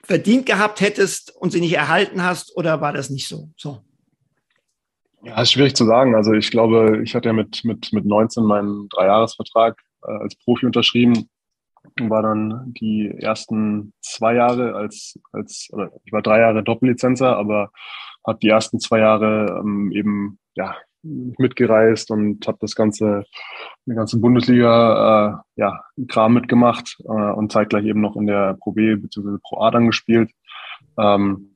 verdient gehabt hättest und sie nicht erhalten hast, oder war das nicht so? So. Ja, ist schwierig zu sagen. Also ich glaube, ich hatte ja mit, mit, mit 19 meinen Dreijahresvertrag äh, als Profi unterschrieben und war dann die ersten zwei Jahre als, als oder ich war drei Jahre Doppellizenzer, aber habe die ersten zwei Jahre ähm, eben ja mitgereist und habe das ganze die ganze Bundesliga äh, ja Kram mitgemacht äh, und zeitgleich eben noch in der Pro B bzw. Pro A dann gespielt. Ähm,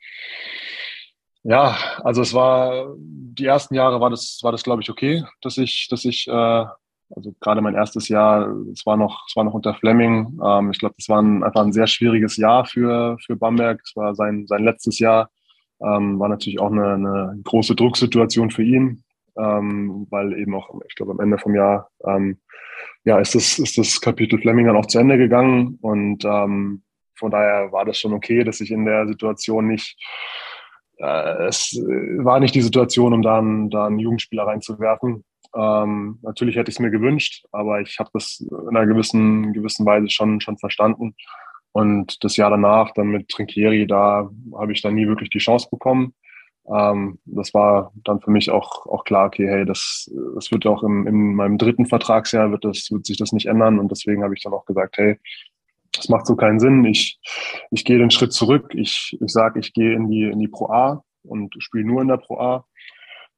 ja, also es war die ersten Jahre war das war das glaube ich okay, dass ich dass ich äh, also gerade mein erstes Jahr, es war noch es war noch unter Fleming. Ähm, ich glaube, das war ein, einfach ein sehr schwieriges Jahr für für Bamberg. Es war sein sein letztes Jahr. Ähm, war natürlich auch eine, eine große Drucksituation für ihn, ähm, weil eben auch ich glaube am Ende vom Jahr ähm, ja ist das ist das Kapitel Fleming dann auch zu Ende gegangen und ähm, von daher war das schon okay, dass ich in der Situation nicht äh, es war nicht die Situation, um da einen, da einen Jugendspieler reinzuwerfen. Ähm, natürlich hätte ich es mir gewünscht, aber ich habe das in einer gewissen, gewissen Weise schon, schon verstanden. Und das Jahr danach, dann mit Trinkieri, da habe ich dann nie wirklich die Chance bekommen. Ähm, das war dann für mich auch, auch klar, okay, hey, das, das wird auch im, in meinem dritten Vertragsjahr wird das, wird sich das nicht ändern. Und deswegen habe ich dann auch gesagt, hey, das macht so keinen Sinn. Ich, ich gehe den Schritt zurück. Ich, ich sage, ich gehe in die, in die Pro A und spiele nur in der Pro A.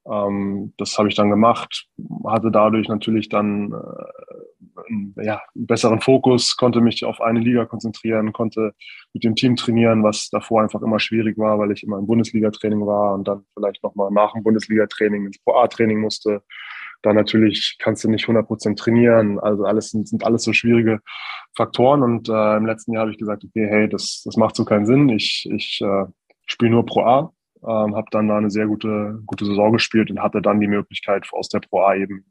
Ähm, das habe ich dann gemacht, hatte dadurch natürlich dann äh, ja, einen besseren Fokus, konnte mich auf eine Liga konzentrieren, konnte mit dem Team trainieren, was davor einfach immer schwierig war, weil ich immer im Bundesliga-Training war und dann vielleicht nochmal nach dem Bundesliga-Training ins Pro A-Training musste. Da natürlich kannst du nicht 100 Prozent trainieren. Also alles sind, sind alles so schwierige Faktoren. Und äh, im letzten Jahr habe ich gesagt, okay, hey, das, das macht so keinen Sinn. Ich, ich äh, spiele nur Pro A ähm, habe dann da eine sehr gute, gute Saison gespielt und hatte dann die Möglichkeit, aus der Pro A eben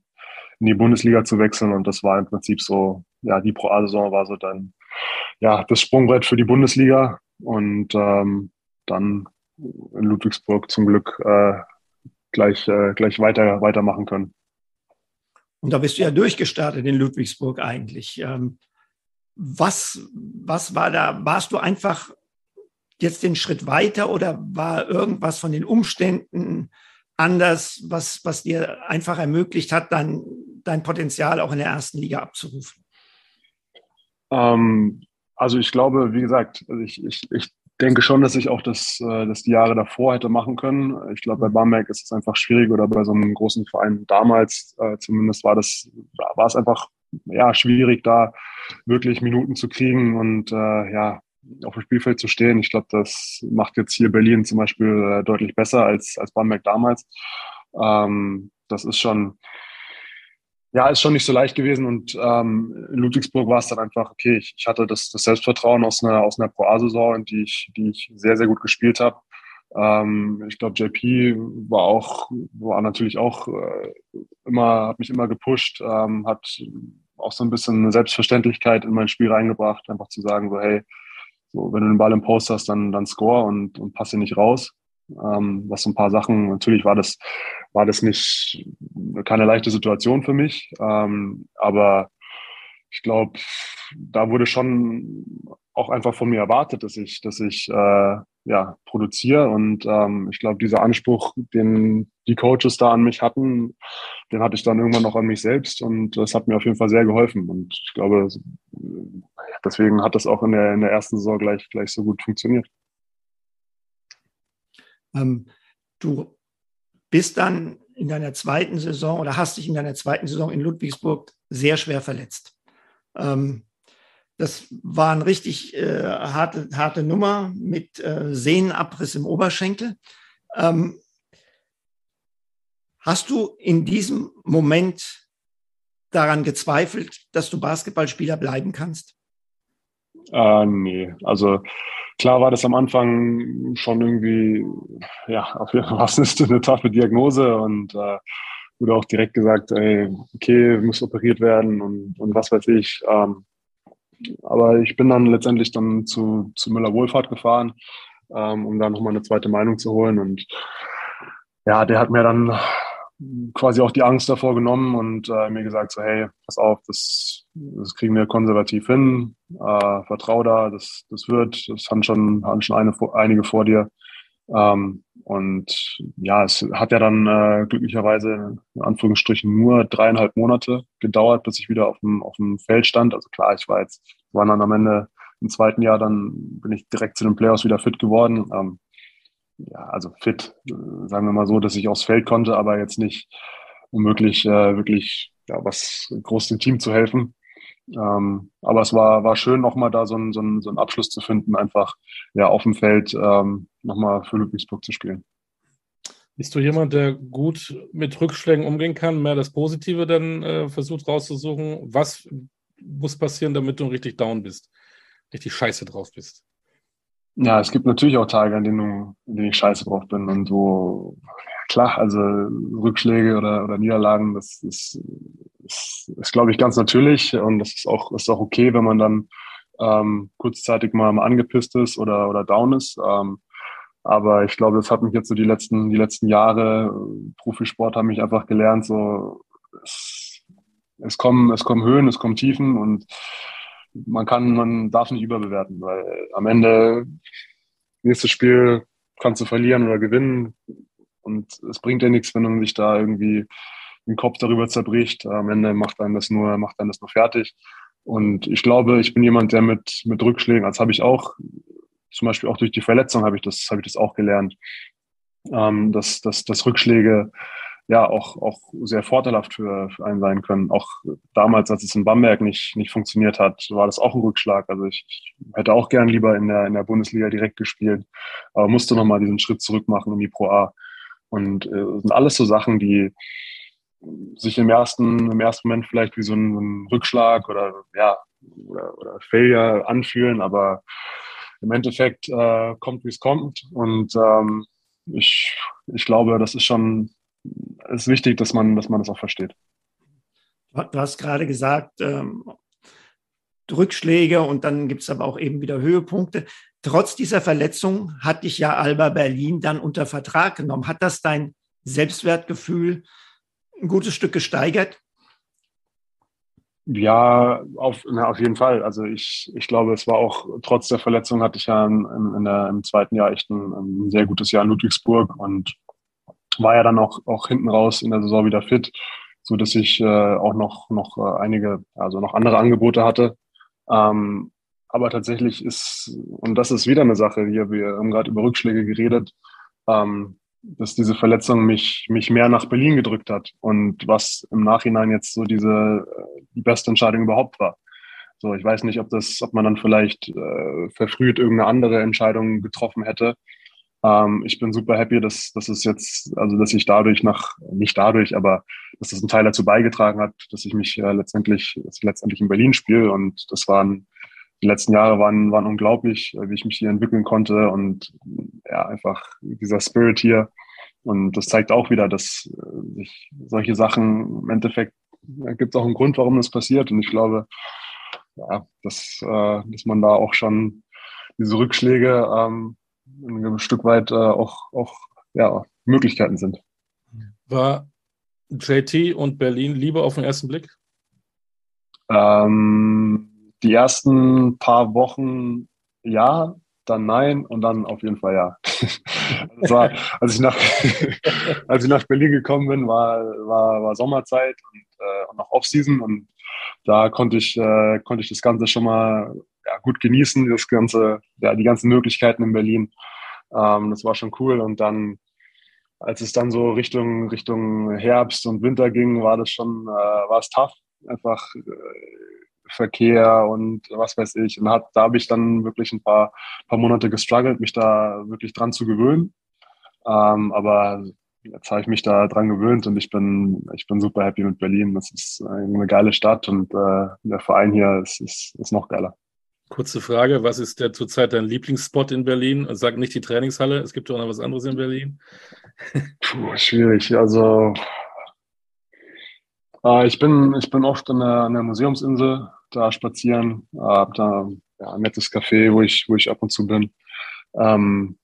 in die Bundesliga zu wechseln. Und das war im Prinzip so, ja, die Pro A-Saison war so dann, ja, das Sprungbrett für die Bundesliga. Und ähm, dann in Ludwigsburg zum Glück äh, gleich, äh, gleich weiter, weitermachen können. Und da bist du ja durchgestartet in Ludwigsburg eigentlich. Ähm, was, was war da? Warst du einfach jetzt den Schritt weiter oder war irgendwas von den Umständen anders, was, was dir einfach ermöglicht hat, dein, dein Potenzial auch in der ersten Liga abzurufen? Ähm, also ich glaube, wie gesagt, also ich, ich, ich denke schon, dass ich auch das, äh, das die Jahre davor hätte machen können. Ich glaube, bei Bamberg ist es einfach schwierig oder bei so einem großen Verein damals äh, zumindest war das, war es einfach ja schwierig, da wirklich Minuten zu kriegen und äh, ja auf dem Spielfeld zu stehen. Ich glaube, das macht jetzt hier Berlin zum Beispiel äh, deutlich besser als, als Bamberg damals. Ähm, das ist schon, ja, ist schon nicht so leicht gewesen. Und ähm, in Ludwigsburg war es dann einfach, okay, ich, ich hatte das, das Selbstvertrauen aus einer, aus einer Pro A-Saison, die ich, die ich sehr, sehr gut gespielt habe. Ähm, ich glaube, JP war auch, war natürlich auch äh, immer, hat mich immer gepusht, ähm, hat auch so ein bisschen eine Selbstverständlichkeit in mein Spiel reingebracht, einfach zu sagen, so, hey, so, wenn du den Ball im Post hast, dann, dann score und, und passe nicht raus. Ähm, was so ein paar Sachen, natürlich war das, war das nicht keine leichte Situation für mich. Ähm, aber ich glaube, da wurde schon auch einfach von mir erwartet, dass ich, dass ich äh, ja, produziere. Und ähm, ich glaube, dieser Anspruch, den die Coaches da an mich hatten, den hatte ich dann irgendwann noch an mich selbst und das hat mir auf jeden Fall sehr geholfen. Und ich glaube, deswegen hat das auch in der, in der ersten Saison gleich, gleich so gut funktioniert. Ähm, du bist dann in deiner zweiten Saison oder hast dich in deiner zweiten Saison in Ludwigsburg sehr schwer verletzt. Ähm, das war eine richtig äh, harte, harte Nummer mit äh, Sehnenabriss im Oberschenkel. Ähm, hast du in diesem Moment daran gezweifelt, dass du Basketballspieler bleiben kannst? Äh, nee, also klar war das am Anfang schon irgendwie, ja, auf jeden Fall was ist eine taffe Diagnose und äh, wurde auch direkt gesagt, ey, okay, muss operiert werden und, und was weiß ich. Ähm, aber ich bin dann letztendlich dann zu, zu Müller Wohlfahrt gefahren, ähm, um da nochmal eine zweite Meinung zu holen. Und ja, der hat mir dann quasi auch die Angst davor genommen und äh, mir gesagt, so hey, pass auf, das, das kriegen wir konservativ hin, äh, vertrau da, das, das wird, das haben schon, haben schon eine, einige vor dir. Ähm, und ja, es hat ja dann äh, glücklicherweise in Anführungsstrichen nur dreieinhalb Monate gedauert, bis ich wieder auf dem, auf dem Feld stand. Also klar, ich war jetzt, war dann am Ende im zweiten Jahr, dann bin ich direkt zu den Playoffs wieder fit geworden. Ähm, ja, also fit, äh, sagen wir mal so, dass ich aufs Feld konnte, aber jetzt nicht, wirklich, äh, wirklich ja, was groß dem Team zu helfen. Ähm, aber es war, war schön, nochmal da so einen, so, einen, so einen Abschluss zu finden, einfach ja, auf dem Feld ähm, nochmal für Ludwigsburg zu spielen. Bist du jemand, der gut mit Rückschlägen umgehen kann, mehr das Positive dann äh, versucht rauszusuchen? Was muss passieren, damit du richtig down bist, richtig scheiße drauf bist? Ja, es gibt natürlich auch Tage, an denen, denen ich scheiße drauf bin und so, klar, also Rückschläge oder, oder Niederlagen, das ist, ist, ist glaube ich, ganz natürlich und das ist auch, ist auch okay, wenn man dann ähm, kurzzeitig mal angepisst ist oder, oder down ist. Ähm, aber ich glaube, das hat mich jetzt so die letzten, die letzten Jahre, Profisport haben mich einfach gelernt, so es, es kommen, es kommen Höhen, es kommen Tiefen und man kann, man darf nicht überbewerten, weil am Ende nächstes Spiel kannst du verlieren oder gewinnen und es bringt ja nichts, wenn man sich da irgendwie den Kopf darüber zerbricht. Am Ende macht einen das nur, macht einen das nur fertig. Und ich glaube, ich bin jemand, der mit, mit Rückschlägen, als habe ich auch, zum Beispiel auch durch die Verletzung habe ich das, habe ich das auch gelernt, ähm, dass, dass, dass Rückschläge ja auch, auch sehr vorteilhaft für, für einen sein können. Auch damals, als es in Bamberg nicht, nicht funktioniert hat, war das auch ein Rückschlag. Also ich, ich hätte auch gern lieber in der, in der Bundesliga direkt gespielt, aber musste nochmal diesen Schritt zurück machen in die Pro A. Und äh, sind alles so Sachen, die sich im ersten, im ersten Moment vielleicht wie so ein, ein Rückschlag oder ja, oder, oder Failure anfühlen, aber im Endeffekt äh, kommt, wie es kommt. Und ähm, ich, ich glaube, das ist schon ist wichtig, dass man, dass man das auch versteht. Du hast gerade gesagt, ähm, Rückschläge und dann gibt es aber auch eben wieder Höhepunkte. Trotz dieser Verletzung hat dich ja Alba Berlin dann unter Vertrag genommen. Hat das dein Selbstwertgefühl ein gutes Stück gesteigert? Ja, auf, na, auf jeden Fall. Also ich, ich glaube, es war auch, trotz der Verletzung hatte ich ja in, in der, im zweiten Jahr echt ein, ein, sehr gutes Jahr in Ludwigsburg und war ja dann auch, auch hinten raus in der Saison wieder fit, so dass ich äh, auch noch, noch äh, einige, also noch andere Angebote hatte. Ähm, aber tatsächlich ist, und das ist wieder eine Sache, hier, wir haben gerade über Rückschläge geredet, ähm, dass diese Verletzung mich, mich mehr nach Berlin gedrückt hat und was im Nachhinein jetzt so diese äh, die beste Entscheidung überhaupt war. So, ich weiß nicht, ob das, ob man dann vielleicht äh, verfrüht irgendeine andere Entscheidung getroffen hätte. Ähm, ich bin super happy, dass, dass es jetzt, also dass ich dadurch nach, nicht dadurch, aber dass das ein Teil dazu beigetragen hat, dass ich mich äh, letztendlich, dass ich letztendlich in Berlin spiele und das waren die letzten Jahre waren, waren unglaublich, äh, wie ich mich hier entwickeln konnte und ja, einfach dieser Spirit hier. Und das zeigt auch wieder, dass äh, sich solche Sachen im Endeffekt, gibt es auch einen Grund, warum das passiert. Und ich glaube, ja, dass, äh, dass man da auch schon diese Rückschläge ähm, ein Stück weit äh, auch, auch ja, Möglichkeiten sind. War JT und Berlin lieber auf den ersten Blick? Ähm, die ersten paar Wochen ja, dann nein und dann auf jeden Fall ja. war, als ich nach, als ich nach Berlin gekommen bin, war, war, war Sommerzeit und, äh, und noch Offseason und da konnte ich, äh, konnte ich das Ganze schon mal ja, gut genießen, das ganze, ja, die ganzen Möglichkeiten in Berlin. Ähm, das war schon cool und dann als es dann so Richtung Richtung Herbst und Winter ging, war das schon, äh, war es tough. Einfach äh, Verkehr und was weiß ich. Und hat, da habe ich dann wirklich ein paar, paar Monate gestruggelt, mich da wirklich dran zu gewöhnen. Ähm, aber jetzt habe ich mich da dran gewöhnt und ich bin, ich bin super happy mit Berlin. Das ist eine geile Stadt und äh, der Verein hier ist, ist, ist noch geiler. Kurze Frage, was ist der zurzeit dein Lieblingsspot in Berlin? Sag nicht die Trainingshalle, es gibt doch noch was anderes in Berlin. Puh, schwierig. Also äh, ich, bin, ich bin oft an der, der Museumsinsel da spazieren, äh, habe da ja, ein nettes Café, wo ich, wo ich ab und zu bin. Ähm,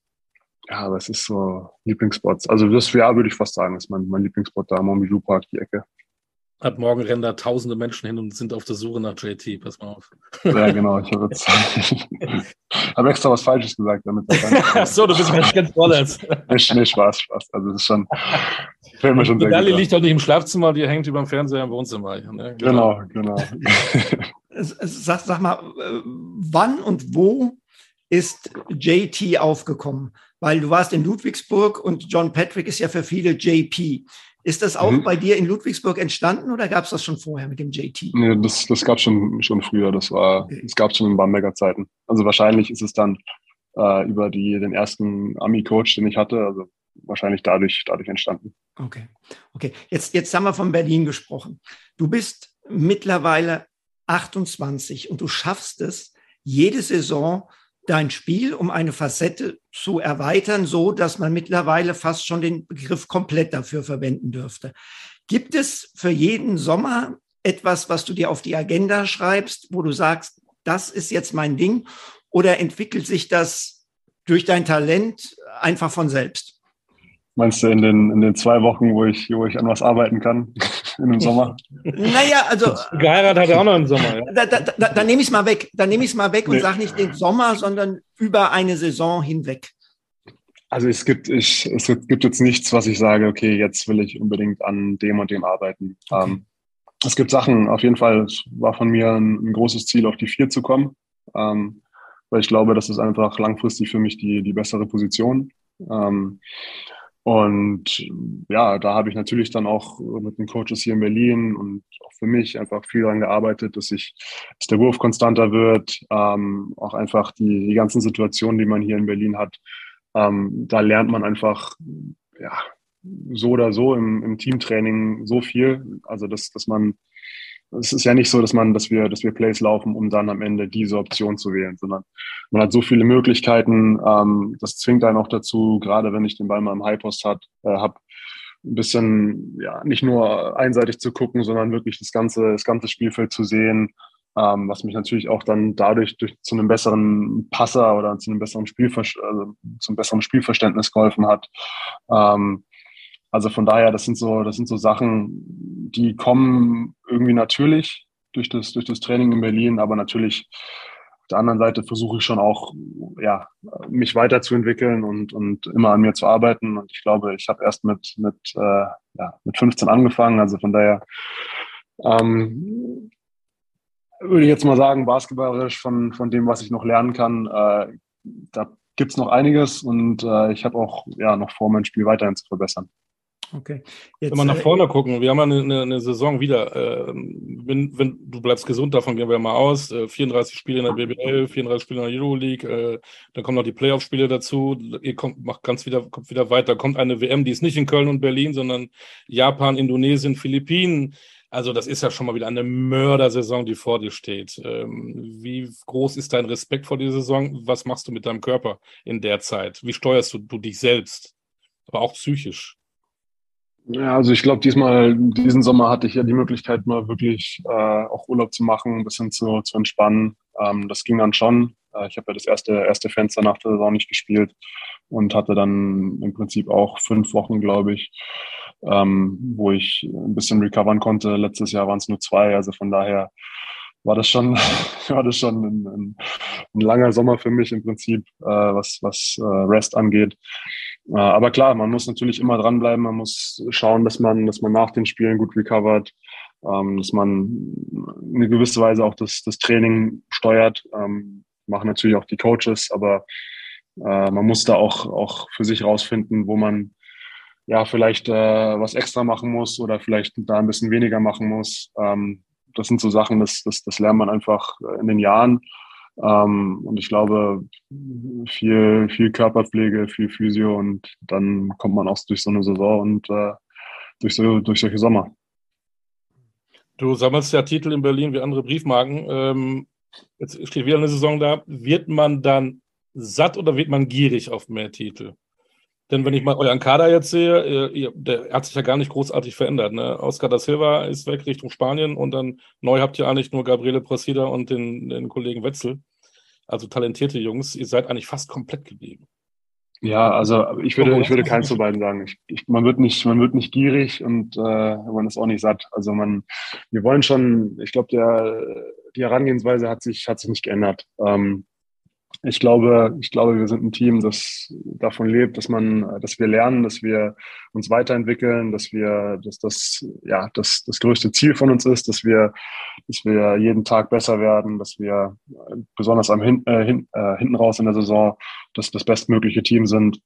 ja, aber es ist so Lieblingsspots. Also das ja, würde ich fast sagen, ist mein, mein Lieblingsspot da, Montbijou Park, die Ecke. Ab morgen rennen da tausende Menschen hin und sind auf der Suche nach JT. Pass mal auf. Ja, genau. Ich habe jetzt hab extra was Falsches gesagt. Damit Ach so, du bist ganz, ganz toll jetzt. Nicht, nicht Spaß, Spaß. Also das ist schon, fällt mir schon sehr Die liegt doch nicht im Schlafzimmer, die hängt über dem Fernseher im Wohnzimmer. Ne? Genau, genau. Sag, sag mal, äh, wann und wo ist JT aufgekommen? Weil du warst in Ludwigsburg und John Patrick ist ja für viele JP. Ist das auch mhm. bei dir in Ludwigsburg entstanden oder gab es das schon vorher mit dem JT? Nee, das, das gab es schon, schon früher. Das war, okay. das gab es schon in Bamberger Zeiten. Also wahrscheinlich ist es dann äh, über die, den ersten Ami-Coach, den ich hatte, also wahrscheinlich dadurch, dadurch entstanden. Okay. Okay. Jetzt, jetzt haben wir von Berlin gesprochen. Du bist mittlerweile 28 und du schaffst es, jede Saison dein Spiel um eine Facette zu erweitern, so dass man mittlerweile fast schon den Begriff komplett dafür verwenden dürfte. Gibt es für jeden Sommer etwas, was du dir auf die Agenda schreibst, wo du sagst, das ist jetzt mein Ding? Oder entwickelt sich das durch dein Talent einfach von selbst? Meinst du in den, in den zwei Wochen, wo ich, wo ich an was arbeiten kann? In dem Sommer? Naja, also. Geheiratet hat er auch noch im Sommer. Ja. Da, da, da, da nehme ich es mal weg. Da nehme ich es mal weg und nee. sage nicht den Sommer, sondern über eine Saison hinweg. Also es gibt, ich, es gibt jetzt nichts, was ich sage, okay, jetzt will ich unbedingt an dem und dem arbeiten. Okay. Ähm, es gibt Sachen, auf jeden Fall, es war von mir ein, ein großes Ziel, auf die vier zu kommen. Ähm, weil ich glaube, das ist einfach langfristig für mich die, die bessere Position. Ähm, Und ja, da habe ich natürlich dann auch mit den Coaches hier in Berlin und auch für mich einfach viel daran gearbeitet, dass ich, dass der Wurf konstanter wird, ähm, auch einfach die, die ganzen Situationen, die man hier in Berlin hat. Ähm, da lernt man einfach, ja, so oder so im, im Teamtraining so viel. Also, dass, dass man es ist ja nicht so, dass man, dass wir, dass wir Plays laufen, um dann am Ende diese Option zu wählen, sondern man hat so viele Möglichkeiten. Ähm, das zwingt einen auch dazu, gerade wenn ich den Ball mal im Highpost hat, äh, habe, ein bisschen ja nicht nur einseitig zu gucken, sondern wirklich das ganze, das ganze Spielfeld zu sehen, ähm, was mich natürlich auch dann dadurch durch, zu einem besseren Passer oder zu einem besseren Spielver also zum besseren Spielverständnis geholfen hat. Ähm, also von daher, das sind so, das sind so Sachen, die kommen irgendwie natürlich durch das, durch das Training in Berlin, aber natürlich auf der anderen Seite versuche ich schon auch, ja, mich weiterzuentwickeln und, und immer an mir zu arbeiten. Und ich glaube, ich habe erst mit, mit, äh, ja, mit 15 angefangen. Also von daher ähm, würde ich jetzt mal sagen, basketballerisch von, von dem, was ich noch lernen kann, äh, da gibt's noch einiges und äh, ich habe auch ja, noch vor, mein Spiel weiterhin zu verbessern. Okay. Jetzt, wenn wir nach äh, vorne gucken, wir haben ja eine, eine, Saison wieder. Äh, wenn, wenn du bleibst gesund, davon gehen wir mal aus. Äh, 34 Spiele in der BBL, 34 Spiele in der Euroleague, äh, dann kommen noch die Playoff-Spiele dazu. Ihr kommt, macht ganz wieder, kommt wieder weiter. Kommt eine WM, die ist nicht in Köln und Berlin, sondern Japan, Indonesien, Philippinen. Also das ist ja schon mal wieder eine Mördersaison, die vor dir steht. Ähm, wie groß ist dein Respekt vor dieser Saison? Was machst du mit deinem Körper in der Zeit? Wie steuerst du, du dich selbst? Aber auch psychisch. Ja, also ich glaube, diesmal, diesen Sommer hatte ich ja die Möglichkeit, mal wirklich äh, auch Urlaub zu machen, ein bisschen zu, zu entspannen. Ähm, das ging dann schon. Äh, ich habe ja das erste, erste Fenster nach der Saison nicht gespielt und hatte dann im Prinzip auch fünf Wochen, glaube ich, ähm, wo ich ein bisschen recovern konnte. Letztes Jahr waren es nur zwei, also von daher war das schon, war das schon ein, ein, ein langer Sommer für mich im Prinzip, äh, was, was äh, Rest angeht. Äh, aber klar, man muss natürlich immer dranbleiben, man muss schauen, dass man, dass man nach den Spielen gut recovert, ähm, dass man in eine gewisse Weise auch das, das Training steuert. Ähm, machen natürlich auch die Coaches, aber äh, man muss da auch, auch für sich rausfinden, wo man ja vielleicht äh, was extra machen muss oder vielleicht da ein bisschen weniger machen muss. Ähm, das sind so Sachen, das, das, das lernt man einfach in den Jahren. Ähm, und ich glaube, viel, viel Körperpflege, viel Physio und dann kommt man auch durch so eine Saison und äh, durch, so, durch solche Sommer. Du sammelst ja Titel in Berlin wie andere Briefmarken. Ähm, jetzt steht wieder eine Saison da. Wird man dann satt oder wird man gierig auf mehr Titel? Denn wenn ich mal euren Kader jetzt sehe, äh, der hat sich ja gar nicht großartig verändert. Ne? Oscar da Silva ist weg Richtung Spanien und dann neu habt ihr eigentlich nur Gabriele Presida und den, den Kollegen Wetzel. Also talentierte Jungs, ihr seid eigentlich fast komplett geblieben. Ja, also ich würde, ich würde keins zu beiden sagen. Ich, ich, man wird nicht, man wird nicht gierig und äh, man ist auch nicht satt. Also man, wir wollen schon, ich glaube, die Herangehensweise hat sich, hat sich nicht geändert. Ähm, ich glaube, ich glaube, wir sind ein Team, das davon lebt, dass man, dass wir lernen, dass wir uns weiterentwickeln, dass wir, dass das, ja, das, das größte Ziel von uns ist, dass wir, dass wir jeden Tag besser werden, dass wir besonders am hin, äh, hin, äh, hinten raus in der Saison das, das bestmögliche Team sind.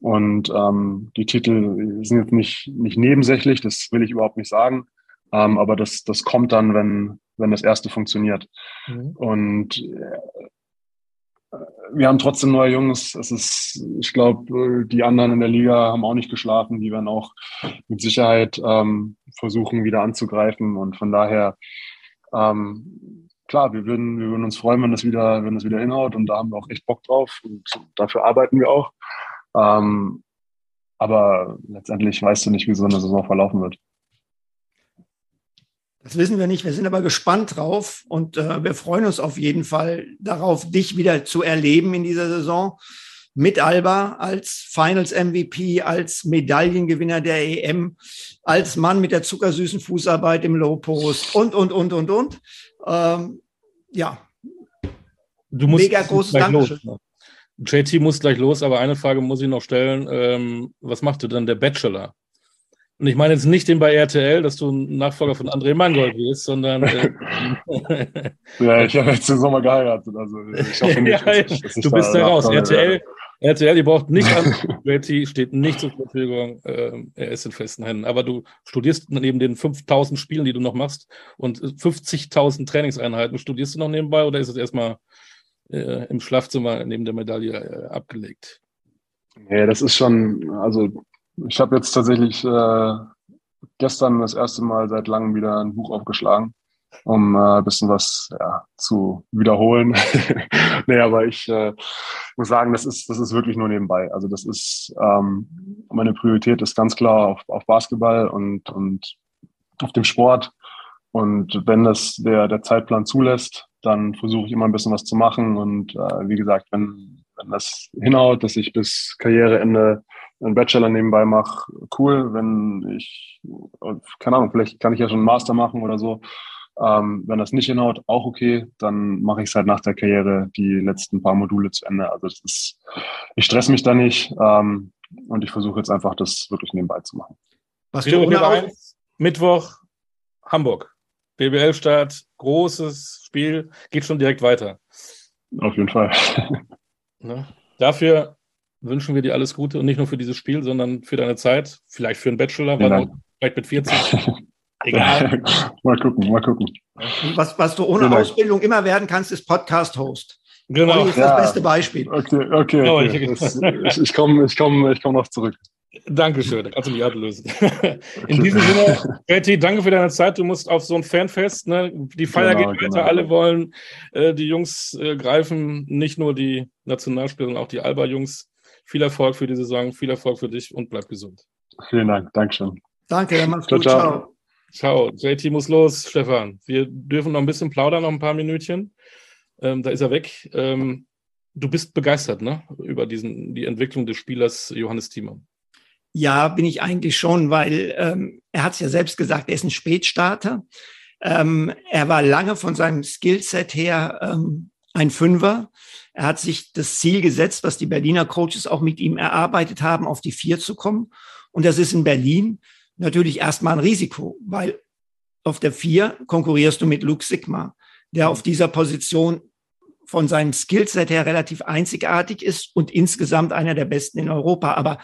Und ähm, die Titel sind jetzt nicht, nicht nebensächlich, das will ich überhaupt nicht sagen. Ähm, aber das, das kommt dann, wenn, wenn das erste funktioniert. Mhm. Und wir haben trotzdem neue Jungs. Es ist, ich glaube, die anderen in der Liga haben auch nicht geschlafen. Die werden auch mit Sicherheit ähm, versuchen, wieder anzugreifen. Und von daher, ähm, klar, wir würden, wir würden uns freuen, wenn das wieder, wenn das wieder hinhaut. Und da haben wir auch echt Bock drauf. Und dafür arbeiten wir auch. Ähm, aber letztendlich weißt du nicht, wie so eine Saison verlaufen wird. Das wissen wir nicht. Wir sind aber gespannt drauf und äh, wir freuen uns auf jeden Fall darauf, dich wieder zu erleben in dieser Saison mit Alba als Finals MVP, als Medaillengewinner der EM, als Mann mit der zuckersüßen Fußarbeit im Low Post und, und, und, und, und. Ähm, ja. Du musst Mega großes Dankeschön. Los, ne? JT muss gleich los, aber eine Frage muss ich noch stellen. Ähm, was macht denn dann der Bachelor? Und ich meine jetzt nicht den bei RTL, dass du ein Nachfolger von André Mangold wirst, sondern. Äh, ja, ich habe jetzt den Sommer geheiratet. Also ich hoffe nicht, ja, dass, dass du bist da raus. RTL, RTL, die braucht nicht an. JT steht nicht zur Verfügung. Ähm, er ist in festen Händen. Aber du studierst neben den 5000 Spielen, die du noch machst und 50.000 Trainingseinheiten, studierst du noch nebenbei oder ist es erstmal äh, im Schlafzimmer neben der Medaille äh, abgelegt? Nee, das ist schon, also ich habe jetzt tatsächlich äh, gestern das erste Mal seit langem wieder ein Buch aufgeschlagen um äh, ein bisschen was ja, zu wiederholen. nee, aber ich äh, muss sagen, das ist, das ist wirklich nur nebenbei. Also das ist, ähm, meine Priorität ist ganz klar auf, auf Basketball und, und auf dem Sport. Und wenn das der, der Zeitplan zulässt, dann versuche ich immer ein bisschen was zu machen. Und äh, wie gesagt, wenn, wenn das hinhaut, dass ich bis Karriereende einen Bachelor nebenbei mache, cool. Wenn ich, keine Ahnung, vielleicht kann ich ja schon einen Master machen oder so. Ähm, wenn das nicht hinhaut, auch okay, dann mache ich es halt nach der Karriere die letzten paar Module zu Ende. Also das ist, ich stress mich da nicht ähm, und ich versuche jetzt einfach, das wirklich nebenbei zu machen. Was du ohne Mittwoch Hamburg. BBL-Start, großes Spiel, geht schon direkt weiter. Auf jeden Fall. Ne? Dafür wünschen wir dir alles Gute und nicht nur für dieses Spiel, sondern für deine Zeit, vielleicht für einen Bachelor, weil vielleicht mit 40. Egal. mal gucken, mal gucken. Was, was du ohne genau. Ausbildung immer werden kannst, ist Podcast-Host. Genau. Das ist ja. das beste Beispiel. Okay, okay. Genau, okay. Das, ich, ich komme ich komm, ich komm noch zurück. Dankeschön, da kannst du mich ablösen. Okay. In diesem Sinne, Betty, danke für deine Zeit. Du musst auf so ein Fanfest. Ne? Die Feier genau, geht weiter. Genau. Alle wollen, äh, die Jungs äh, greifen, nicht nur die Nationalspieler, sondern auch die Alba-Jungs. Viel Erfolg für die Saison, viel Erfolg für dich und bleib gesund. Vielen Dank, Dankeschön. Danke, dann mach's gut. Ciao. ciao. Ciao, JT muss los, Stefan. Wir dürfen noch ein bisschen plaudern, noch ein paar Minütchen. Ähm, da ist er weg. Ähm, du bist begeistert, ne? Über diesen, die Entwicklung des Spielers Johannes Thiemann. Ja, bin ich eigentlich schon, weil ähm, er hat es ja selbst gesagt, er ist ein Spätstarter. Ähm, er war lange von seinem Skillset her ähm, ein Fünfer. Er hat sich das Ziel gesetzt, was die Berliner Coaches auch mit ihm erarbeitet haben, auf die Vier zu kommen. Und das ist in Berlin natürlich erstmal ein Risiko, weil auf der vier konkurrierst du mit Luke Sigma, der auf dieser Position von seinem Skillset her relativ einzigartig ist und insgesamt einer der besten in Europa. Aber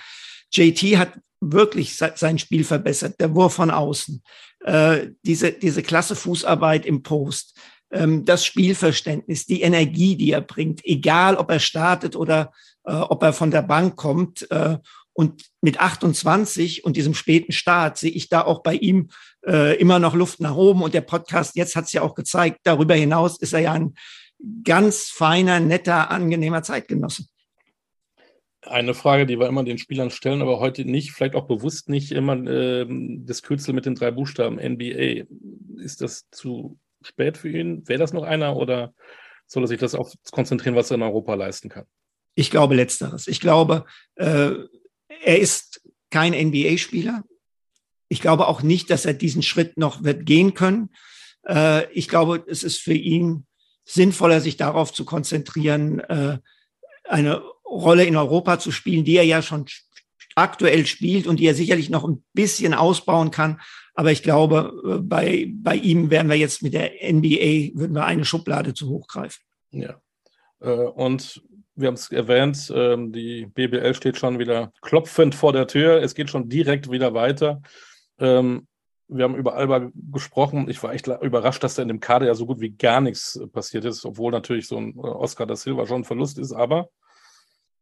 JT hat wirklich sein Spiel verbessert. Der Wurf von außen, äh, diese, diese klasse Fußarbeit im Post, ähm, das Spielverständnis, die Energie, die er bringt, egal ob er startet oder äh, ob er von der Bank kommt. Äh, und mit 28 und diesem späten Start sehe ich da auch bei ihm äh, immer noch Luft nach oben. Und der Podcast jetzt hat es ja auch gezeigt, darüber hinaus ist er ja ein ganz feiner, netter, angenehmer Zeitgenosse. Eine Frage, die wir immer den Spielern stellen, aber heute nicht, vielleicht auch bewusst nicht immer äh, das Kürzel mit den drei Buchstaben NBA. Ist das zu spät für ihn? Wäre das noch einer oder soll er sich das auf konzentrieren, was er in Europa leisten kann? Ich glaube letzteres. Ich glaube, äh, er ist kein NBA-Spieler. Ich glaube auch nicht, dass er diesen Schritt noch wird gehen können. Äh, ich glaube, es ist für ihn sinnvoller, sich darauf zu konzentrieren, äh, eine Rolle in Europa zu spielen, die er ja schon aktuell spielt und die er sicherlich noch ein bisschen ausbauen kann. Aber ich glaube, äh, bei, bei ihm werden wir jetzt mit der NBA, würden wir eine Schublade zu hoch greifen. Ja. Und wir haben es erwähnt, ähm, die BBL steht schon wieder klopfend vor der Tür. Es geht schon direkt wieder weiter. Ähm, wir haben über Alba gesprochen. Ich war echt überrascht, dass da in dem Kader ja so gut wie gar nichts passiert ist, obwohl natürlich so ein äh, Oscar da Silva schon ein Verlust ist. Aber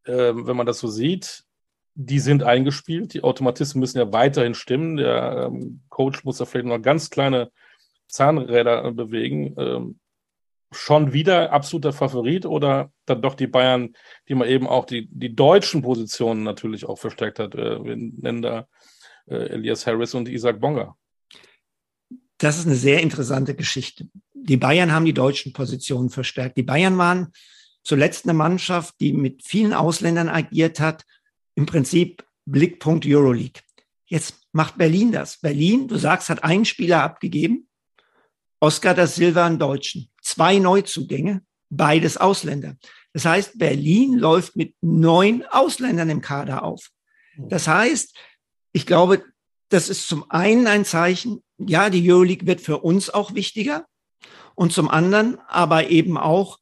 ähm, wenn man das so sieht, die sind eingespielt. Die Automatismen müssen ja weiterhin stimmen. Der ähm, Coach muss da vielleicht noch ganz kleine Zahnräder bewegen. Ähm, schon wieder absoluter Favorit oder dann doch die Bayern, die man eben auch die, die deutschen Positionen natürlich auch verstärkt hat? Äh, wir nennen da äh, Elias Harris und Isaac Bonga. Das ist eine sehr interessante Geschichte. Die Bayern haben die deutschen Positionen verstärkt. Die Bayern waren zuletzt eine Mannschaft, die mit vielen Ausländern agiert hat. Im Prinzip Blickpunkt Euroleague. Jetzt macht Berlin das. Berlin, du sagst, hat einen Spieler abgegeben. Oscar da Silva, einen Deutschen zwei Neuzugänge, beides Ausländer. Das heißt, Berlin läuft mit neun Ausländern im Kader auf. Das heißt, ich glaube, das ist zum einen ein Zeichen, ja, die Euroleague wird für uns auch wichtiger. Und zum anderen aber eben auch,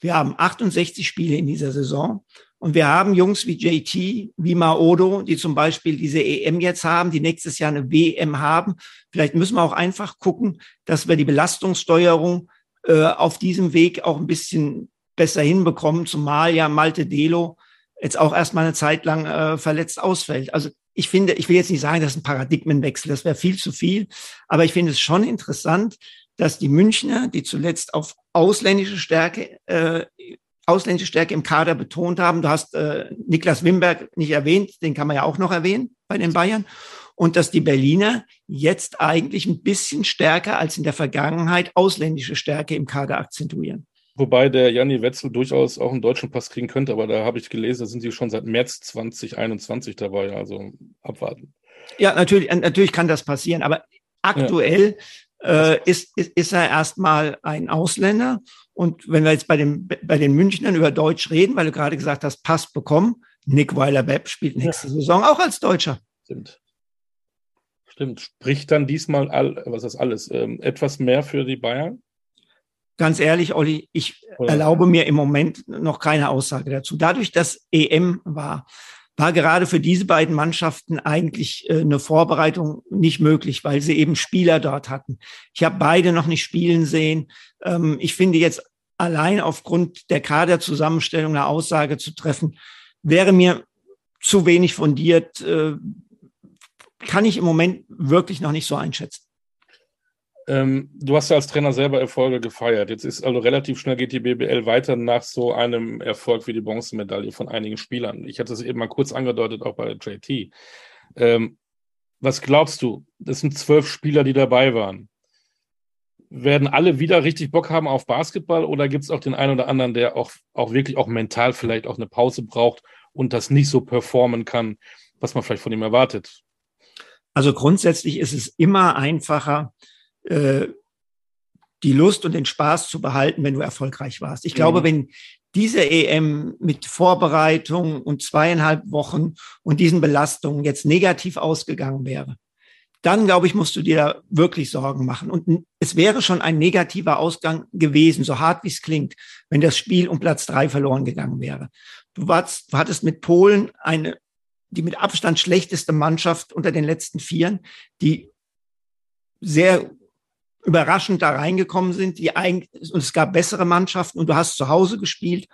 wir haben 68 Spiele in dieser Saison Und wir haben Jungs wie JT, wie Maodo, die zum Beispiel diese EM jetzt haben, die nächstes Jahr eine WM haben. Vielleicht müssen wir auch einfach gucken, dass wir die Belastungssteuerung äh, auf diesem Weg auch ein bisschen besser hinbekommen, zumal ja Malte Delo jetzt auch erstmal eine Zeit lang äh, verletzt ausfällt. Also ich finde, ich will jetzt nicht sagen, das ist ein Paradigmenwechsel, das wäre viel zu viel, aber ich finde es schon interessant, dass die Münchner, die zuletzt auf ausländische Stärke, äh, ausländische Stärke im Kader betont haben, du hast äh, Niklas Wimberg nicht erwähnt, den kann man ja auch noch erwähnen bei den Bayern, und dass die Berliner jetzt eigentlich ein bisschen stärker als in der Vergangenheit ausländische Stärke im Kader akzentuieren. Wobei der Janni Wetzel durchaus auch einen deutschen Pass kriegen könnte, aber da habe ich gelesen, da sind sie schon seit März 2021 dabei, also abwarten. Ja, natürlich, natürlich kann das passieren, aber aktuell ja. äh, ist, ist, ist er erstmal ein Ausländer. Und wenn wir jetzt bei, dem, bei den Münchnern über Deutsch reden, weil du gerade gesagt hast, Pass bekommen, Nick Weiler-Bepp spielt nächste ja. Saison auch als Deutscher. Stimmt. Stimmt. Spricht dann diesmal all, was ist alles, ähm, etwas mehr für die Bayern? ganz ehrlich, Olli, ich Oder? erlaube mir im Moment noch keine Aussage dazu. Dadurch, dass EM war, war gerade für diese beiden Mannschaften eigentlich äh, eine Vorbereitung nicht möglich, weil sie eben Spieler dort hatten. Ich habe beide noch nicht spielen sehen. Ähm, ich finde jetzt allein aufgrund der Kaderzusammenstellung eine Aussage zu treffen, wäre mir zu wenig fundiert, äh, kann ich im Moment wirklich noch nicht so einschätzen. Ähm, du hast ja als Trainer selber Erfolge gefeiert. Jetzt ist also relativ schnell geht die BBL weiter nach so einem Erfolg wie die Bronzemedaille von einigen Spielern. Ich hatte es eben mal kurz angedeutet, auch bei JT. Ähm, was glaubst du? Das sind zwölf Spieler, die dabei waren. Werden alle wieder richtig Bock haben auf Basketball oder gibt es auch den einen oder anderen, der auch, auch wirklich auch mental vielleicht auch eine Pause braucht und das nicht so performen kann, was man vielleicht von ihm erwartet? Also grundsätzlich ist es immer einfacher, äh, die Lust und den Spaß zu behalten, wenn du erfolgreich warst. Ich glaube, mhm. wenn diese EM mit Vorbereitung und zweieinhalb Wochen und diesen Belastungen jetzt negativ ausgegangen wäre, dann glaube ich, musst du dir da wirklich Sorgen machen. Und es wäre schon ein negativer Ausgang gewesen, so hart wie es klingt, wenn das Spiel um Platz drei verloren gegangen wäre. Du, warst, du hattest mit Polen eine, die mit Abstand schlechteste Mannschaft unter den letzten Vieren, die sehr überraschend da reingekommen sind, die eigentlich, und es gab bessere Mannschaften und du hast zu Hause gespielt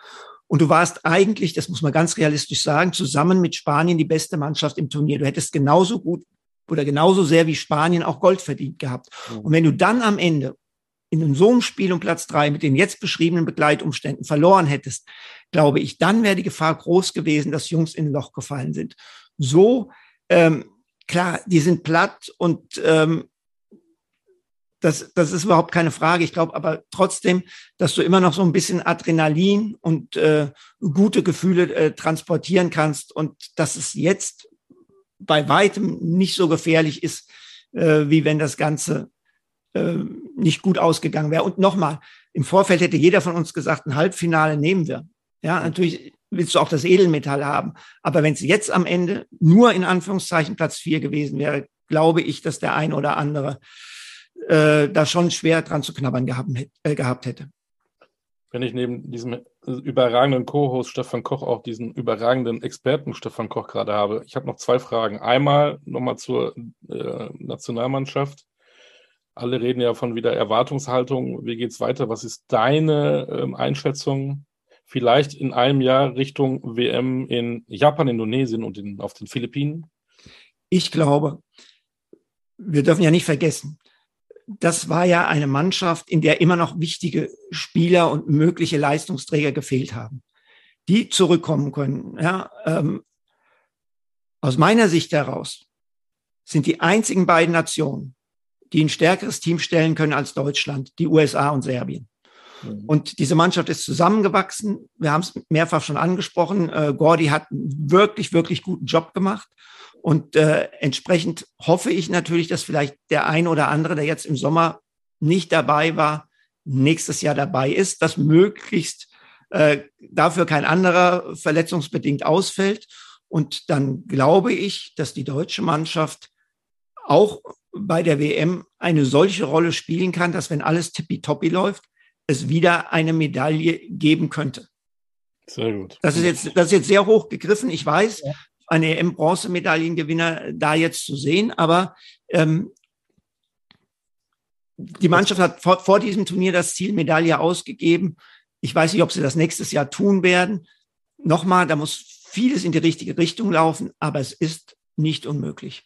und du warst eigentlich, das muss man ganz realistisch sagen, zusammen mit Spanien die beste Mannschaft im Turnier. Du hättest genauso gut oder genauso sehr wie Spanien auch Gold verdient gehabt. Mhm. Und wenn du dann am Ende in so einem Spiel um Platz drei mit den jetzt beschriebenen Begleitumständen verloren hättest, glaube ich, dann wäre die Gefahr groß gewesen, dass Jungs in ein Loch gefallen sind. So, ähm, klar, die sind platt und ähm, das, das ist überhaupt keine Frage. Ich glaube aber trotzdem, dass du immer noch so ein bisschen Adrenalin und äh, gute Gefühle äh, transportieren kannst und dass es jetzt bei weitem nicht so gefährlich ist, äh, wie wenn das Ganze äh, nicht gut ausgegangen wäre. Und nochmal, im Vorfeld hätte jeder von uns gesagt, ein Halbfinale nehmen wir. Ja, natürlich willst du auch das Edelmetall haben. Aber wenn es jetzt am Ende nur in Anführungszeichen Platz vier gewesen wäre, glaube ich, dass der ein oder andere äh, da schon schwer dran zu knabbern gehabt, äh, gehabt hätte. Wenn ich neben diesem überragenden Co-Host Stefan Koch auch diesen überragenden Experten Stefan Koch gerade habe, ich habe noch zwei Fragen. Einmal nochmal zur äh, Nationalmannschaft. Alle reden ja von wieder Erwartungshaltung. Wie geht es weiter? Was ist deine ähm, Einschätzung? Vielleicht in einem Jahr Richtung WM in Japan, Indonesien und in, auf den Philippinen? Ich glaube, wir dürfen ja nicht vergessen, das war ja eine Mannschaft, in der immer noch wichtige Spieler und mögliche Leistungsträger gefehlt haben, die zurückkommen können. Ja, ähm, aus meiner Sicht heraus sind die einzigen beiden Nationen, die ein stärkeres Team stellen können als Deutschland, die USA und Serbien. Mhm. Und diese Mannschaft ist zusammengewachsen. Wir haben es mehrfach schon angesprochen. Äh, Gordy hat einen wirklich, wirklich guten Job gemacht. Und äh, entsprechend hoffe ich natürlich, dass vielleicht der ein oder andere, der jetzt im Sommer nicht dabei war, nächstes Jahr dabei ist, dass möglichst äh, dafür kein anderer verletzungsbedingt ausfällt. Und dann glaube ich, dass die deutsche Mannschaft auch bei der WM eine solche Rolle spielen kann, dass wenn alles tippitoppi läuft, es wieder eine Medaille geben könnte. Sehr gut. Das ist jetzt, das ist jetzt sehr hoch gegriffen. Ich weiß, ja. Eine EM-Bronzemedaillengewinner da jetzt zu sehen, aber ähm, die Mannschaft hat vor, vor diesem Turnier das Ziel Medaille ausgegeben. Ich weiß nicht, ob sie das nächstes Jahr tun werden. Nochmal, da muss vieles in die richtige Richtung laufen, aber es ist nicht unmöglich.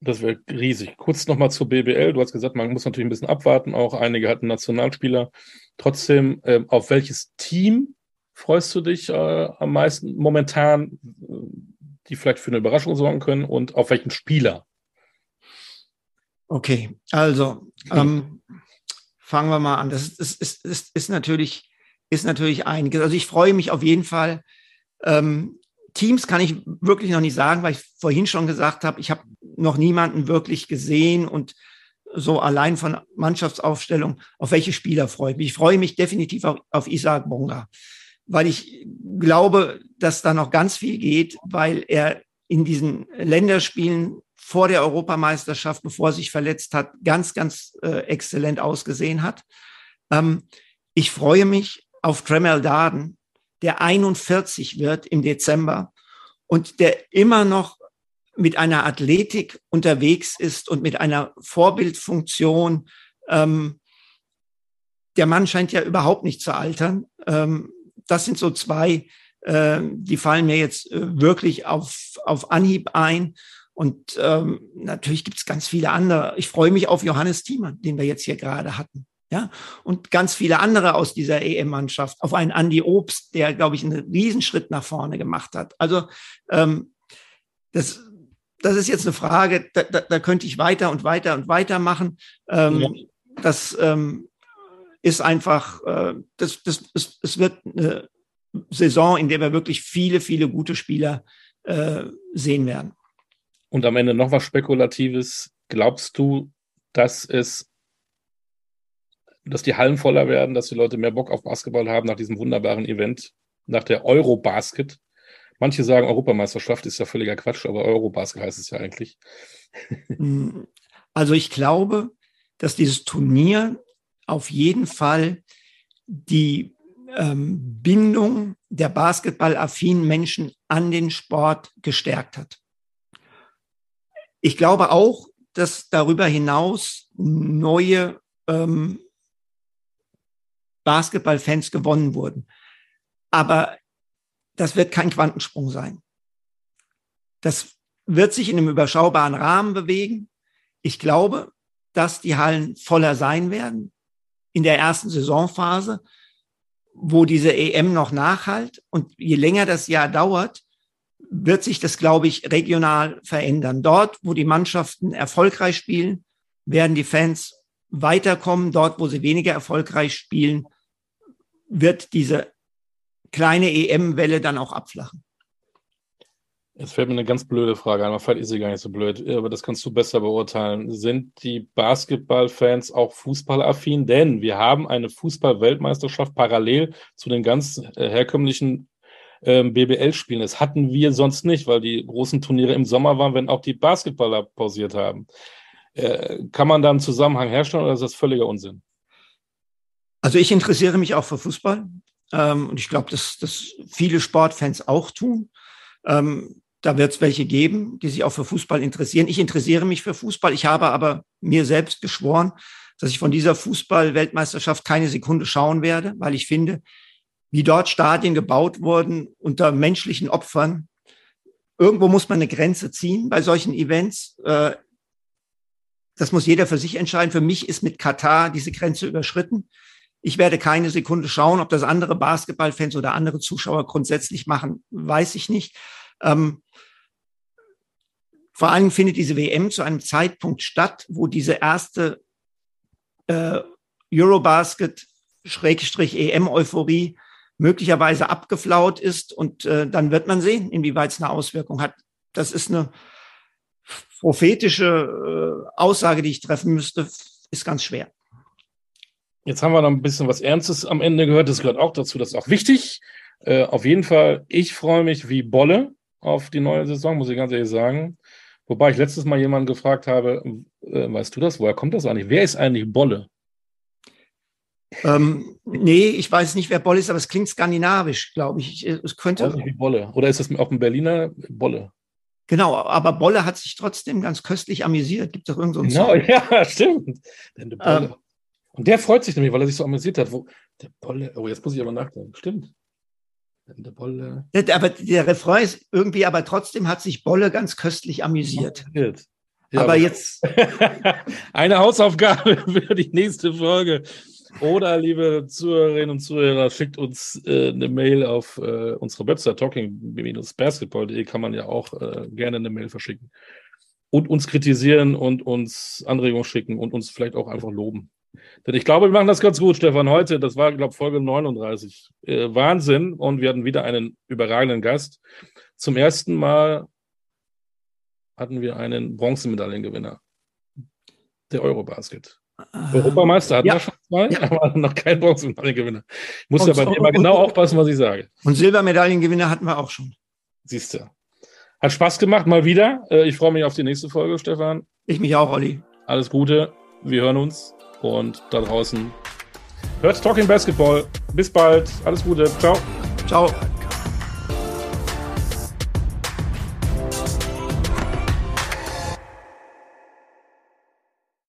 Das wäre riesig. Kurz nochmal zur BBL. Du hast gesagt, man muss natürlich ein bisschen abwarten. Auch einige hatten Nationalspieler. Trotzdem, äh, auf welches Team freust du dich äh, am meisten momentan, die vielleicht für eine Überraschung sorgen können? Und auf welchen Spieler? Okay, also ähm, fangen wir mal an. Das ist, ist, ist, ist, natürlich, ist natürlich einiges. Also ich freue mich auf jeden Fall. Ähm, Teams kann ich wirklich noch nicht sagen, weil ich vorhin schon gesagt habe, ich habe noch niemanden wirklich gesehen und so allein von Mannschaftsaufstellung, auf welche Spieler freue ich mich. Ich freue mich definitiv auf, auf Isaac Bonga, weil ich glaube, dass da noch ganz viel geht, weil er in diesen Länderspielen vor der Europameisterschaft, bevor er sich verletzt hat, ganz, ganz äh, exzellent ausgesehen hat. Ähm, ich freue mich auf Tremel Darden, der 41 wird im Dezember und der immer noch mit einer Athletik unterwegs ist und mit einer Vorbildfunktion. Ähm, der Mann scheint ja überhaupt nicht zu altern. Ähm, das sind so zwei, äh, die fallen mir jetzt äh, wirklich auf, auf Anhieb ein. Und ähm, natürlich gibt es ganz viele andere. Ich freue mich auf Johannes Thiemann, den wir jetzt hier gerade hatten. Ja, und ganz viele andere aus dieser EM-Mannschaft, auf einen Andy Obst, der, glaube ich, einen Riesenschritt nach vorne gemacht hat. Also ähm, das, das ist jetzt eine Frage, da, da, da könnte ich weiter und weiter und weiter machen. Ähm, ja. Das ähm, ist einfach, äh, das, das, es, es wird eine Saison, in der wir wirklich viele, viele gute Spieler äh, sehen werden. Und am Ende noch was Spekulatives. Glaubst du, dass es, dass die Hallen voller werden, dass die Leute mehr Bock auf Basketball haben nach diesem wunderbaren Event, nach der Eurobasket? Manche sagen, Europameisterschaft ist ja völliger Quatsch, aber Eurobasket heißt es ja eigentlich. Also ich glaube, dass dieses Turnier auf jeden Fall die ähm, Bindung der basketballaffinen Menschen an den Sport gestärkt hat. Ich glaube auch, dass darüber hinaus neue ähm, Basketballfans gewonnen wurden. Aber das wird kein Quantensprung sein. Das wird sich in einem überschaubaren Rahmen bewegen. Ich glaube, dass die Hallen voller sein werden in der ersten Saisonphase, wo diese EM noch nachhalt. Und je länger das Jahr dauert, wird sich das, glaube ich, regional verändern. Dort, wo die Mannschaften erfolgreich spielen, werden die Fans weiterkommen. Dort, wo sie weniger erfolgreich spielen, wird diese kleine EM-Welle dann auch abflachen. Jetzt fällt mir eine ganz blöde Frage ein, vielleicht ist sie gar nicht so blöd, aber das kannst du besser beurteilen. Sind die Basketballfans auch fußballaffin? Denn wir haben eine Fußball-Weltmeisterschaft parallel zu den ganz äh, herkömmlichen ähm, BBL spielen. Das hatten wir sonst nicht, weil die großen Turniere im Sommer waren, wenn auch die Basketballer pausiert haben. Äh, kann man da einen Zusammenhang herstellen oder ist das völliger Unsinn? Also ich interessiere mich auch für Fußball ähm, und ich glaube, dass, dass viele Sportfans auch tun. Ähm, da wird es welche geben, die sich auch für Fußball interessieren. Ich interessiere mich für Fußball. Ich habe aber mir selbst geschworen, dass ich von dieser Fußball-Weltmeisterschaft keine Sekunde schauen werde, weil ich finde, wie dort Stadien gebaut wurden unter menschlichen Opfern. Irgendwo muss man eine Grenze ziehen bei solchen Events. Äh, das muss jeder für sich entscheiden. Für mich ist mit Katar diese Grenze überschritten. Ich werde keine Sekunde schauen, ob das andere Basketballfans oder andere Zuschauer grundsätzlich machen, weiß ich nicht. Ähm, vor allem findet diese WM zu einem Zeitpunkt statt, wo diese erste äh, Eurobasket-EM-Euphorie möglicherweise abgeflaut ist. Und äh, dann wird man sehen, inwieweit es eine Auswirkung hat. Das ist eine prophetische äh, Aussage, die ich treffen müsste, ist ganz schwer. Jetzt haben wir noch ein bisschen was Ernstes am Ende gehört. Das gehört auch dazu, das ist auch wichtig. Äh, auf jeden Fall, ich freue mich wie Bolle auf die neue Saison, muss ich ganz ehrlich sagen. Wobei ich letztes Mal jemanden gefragt habe, äh, weißt du das, woher kommt das eigentlich? Wer ist eigentlich Bolle? Ähm, nee, ich weiß nicht, wer Bolle ist, aber es klingt skandinavisch, glaube ich. Es könnte. Wie Bolle. Oder ist das auch ein Berliner Bolle? Genau, aber Bolle hat sich trotzdem ganz köstlich amüsiert. Gibt es doch irgendeinen so Genau, ja, stimmt. Ähm, und der freut sich nämlich, weil er sich so amüsiert hat. Wo, der Bolle, oh, jetzt muss ich aber nachdenken. Stimmt. Der Bolle. Aber der Refrain ist irgendwie, aber trotzdem hat sich Bolle ganz köstlich amüsiert. Ja, aber, aber jetzt. Eine Hausaufgabe für die nächste Folge. Oder, liebe Zuhörerinnen und Zuhörer, schickt uns äh, eine Mail auf äh, unsere Website talking-basketball.de kann man ja auch äh, gerne eine Mail verschicken. Und uns kritisieren und uns Anregungen schicken und uns vielleicht auch einfach loben. Denn ich glaube, wir machen das ganz gut, Stefan. Heute, das war, glaube ich, Folge 39. Äh, Wahnsinn. Und wir hatten wieder einen überragenden Gast. Zum ersten Mal hatten wir einen Bronzemedaillengewinner der Eurobasket. Ah. Europameister hatten ja. wir schon zwei, ja. aber noch kein Bronzemedaillengewinner. Ich muss ja bei dir mal genau aufpassen, was ich sage. Und Silbermedaillengewinner hatten wir auch schon. Siehst du. Hat Spaß gemacht, mal wieder. Äh, ich freue mich auf die nächste Folge, Stefan. Ich mich auch, Olli. Alles Gute. Wir hören uns. Und da draußen hört Talking Basketball. Bis bald. Alles Gute. Ciao. Ciao.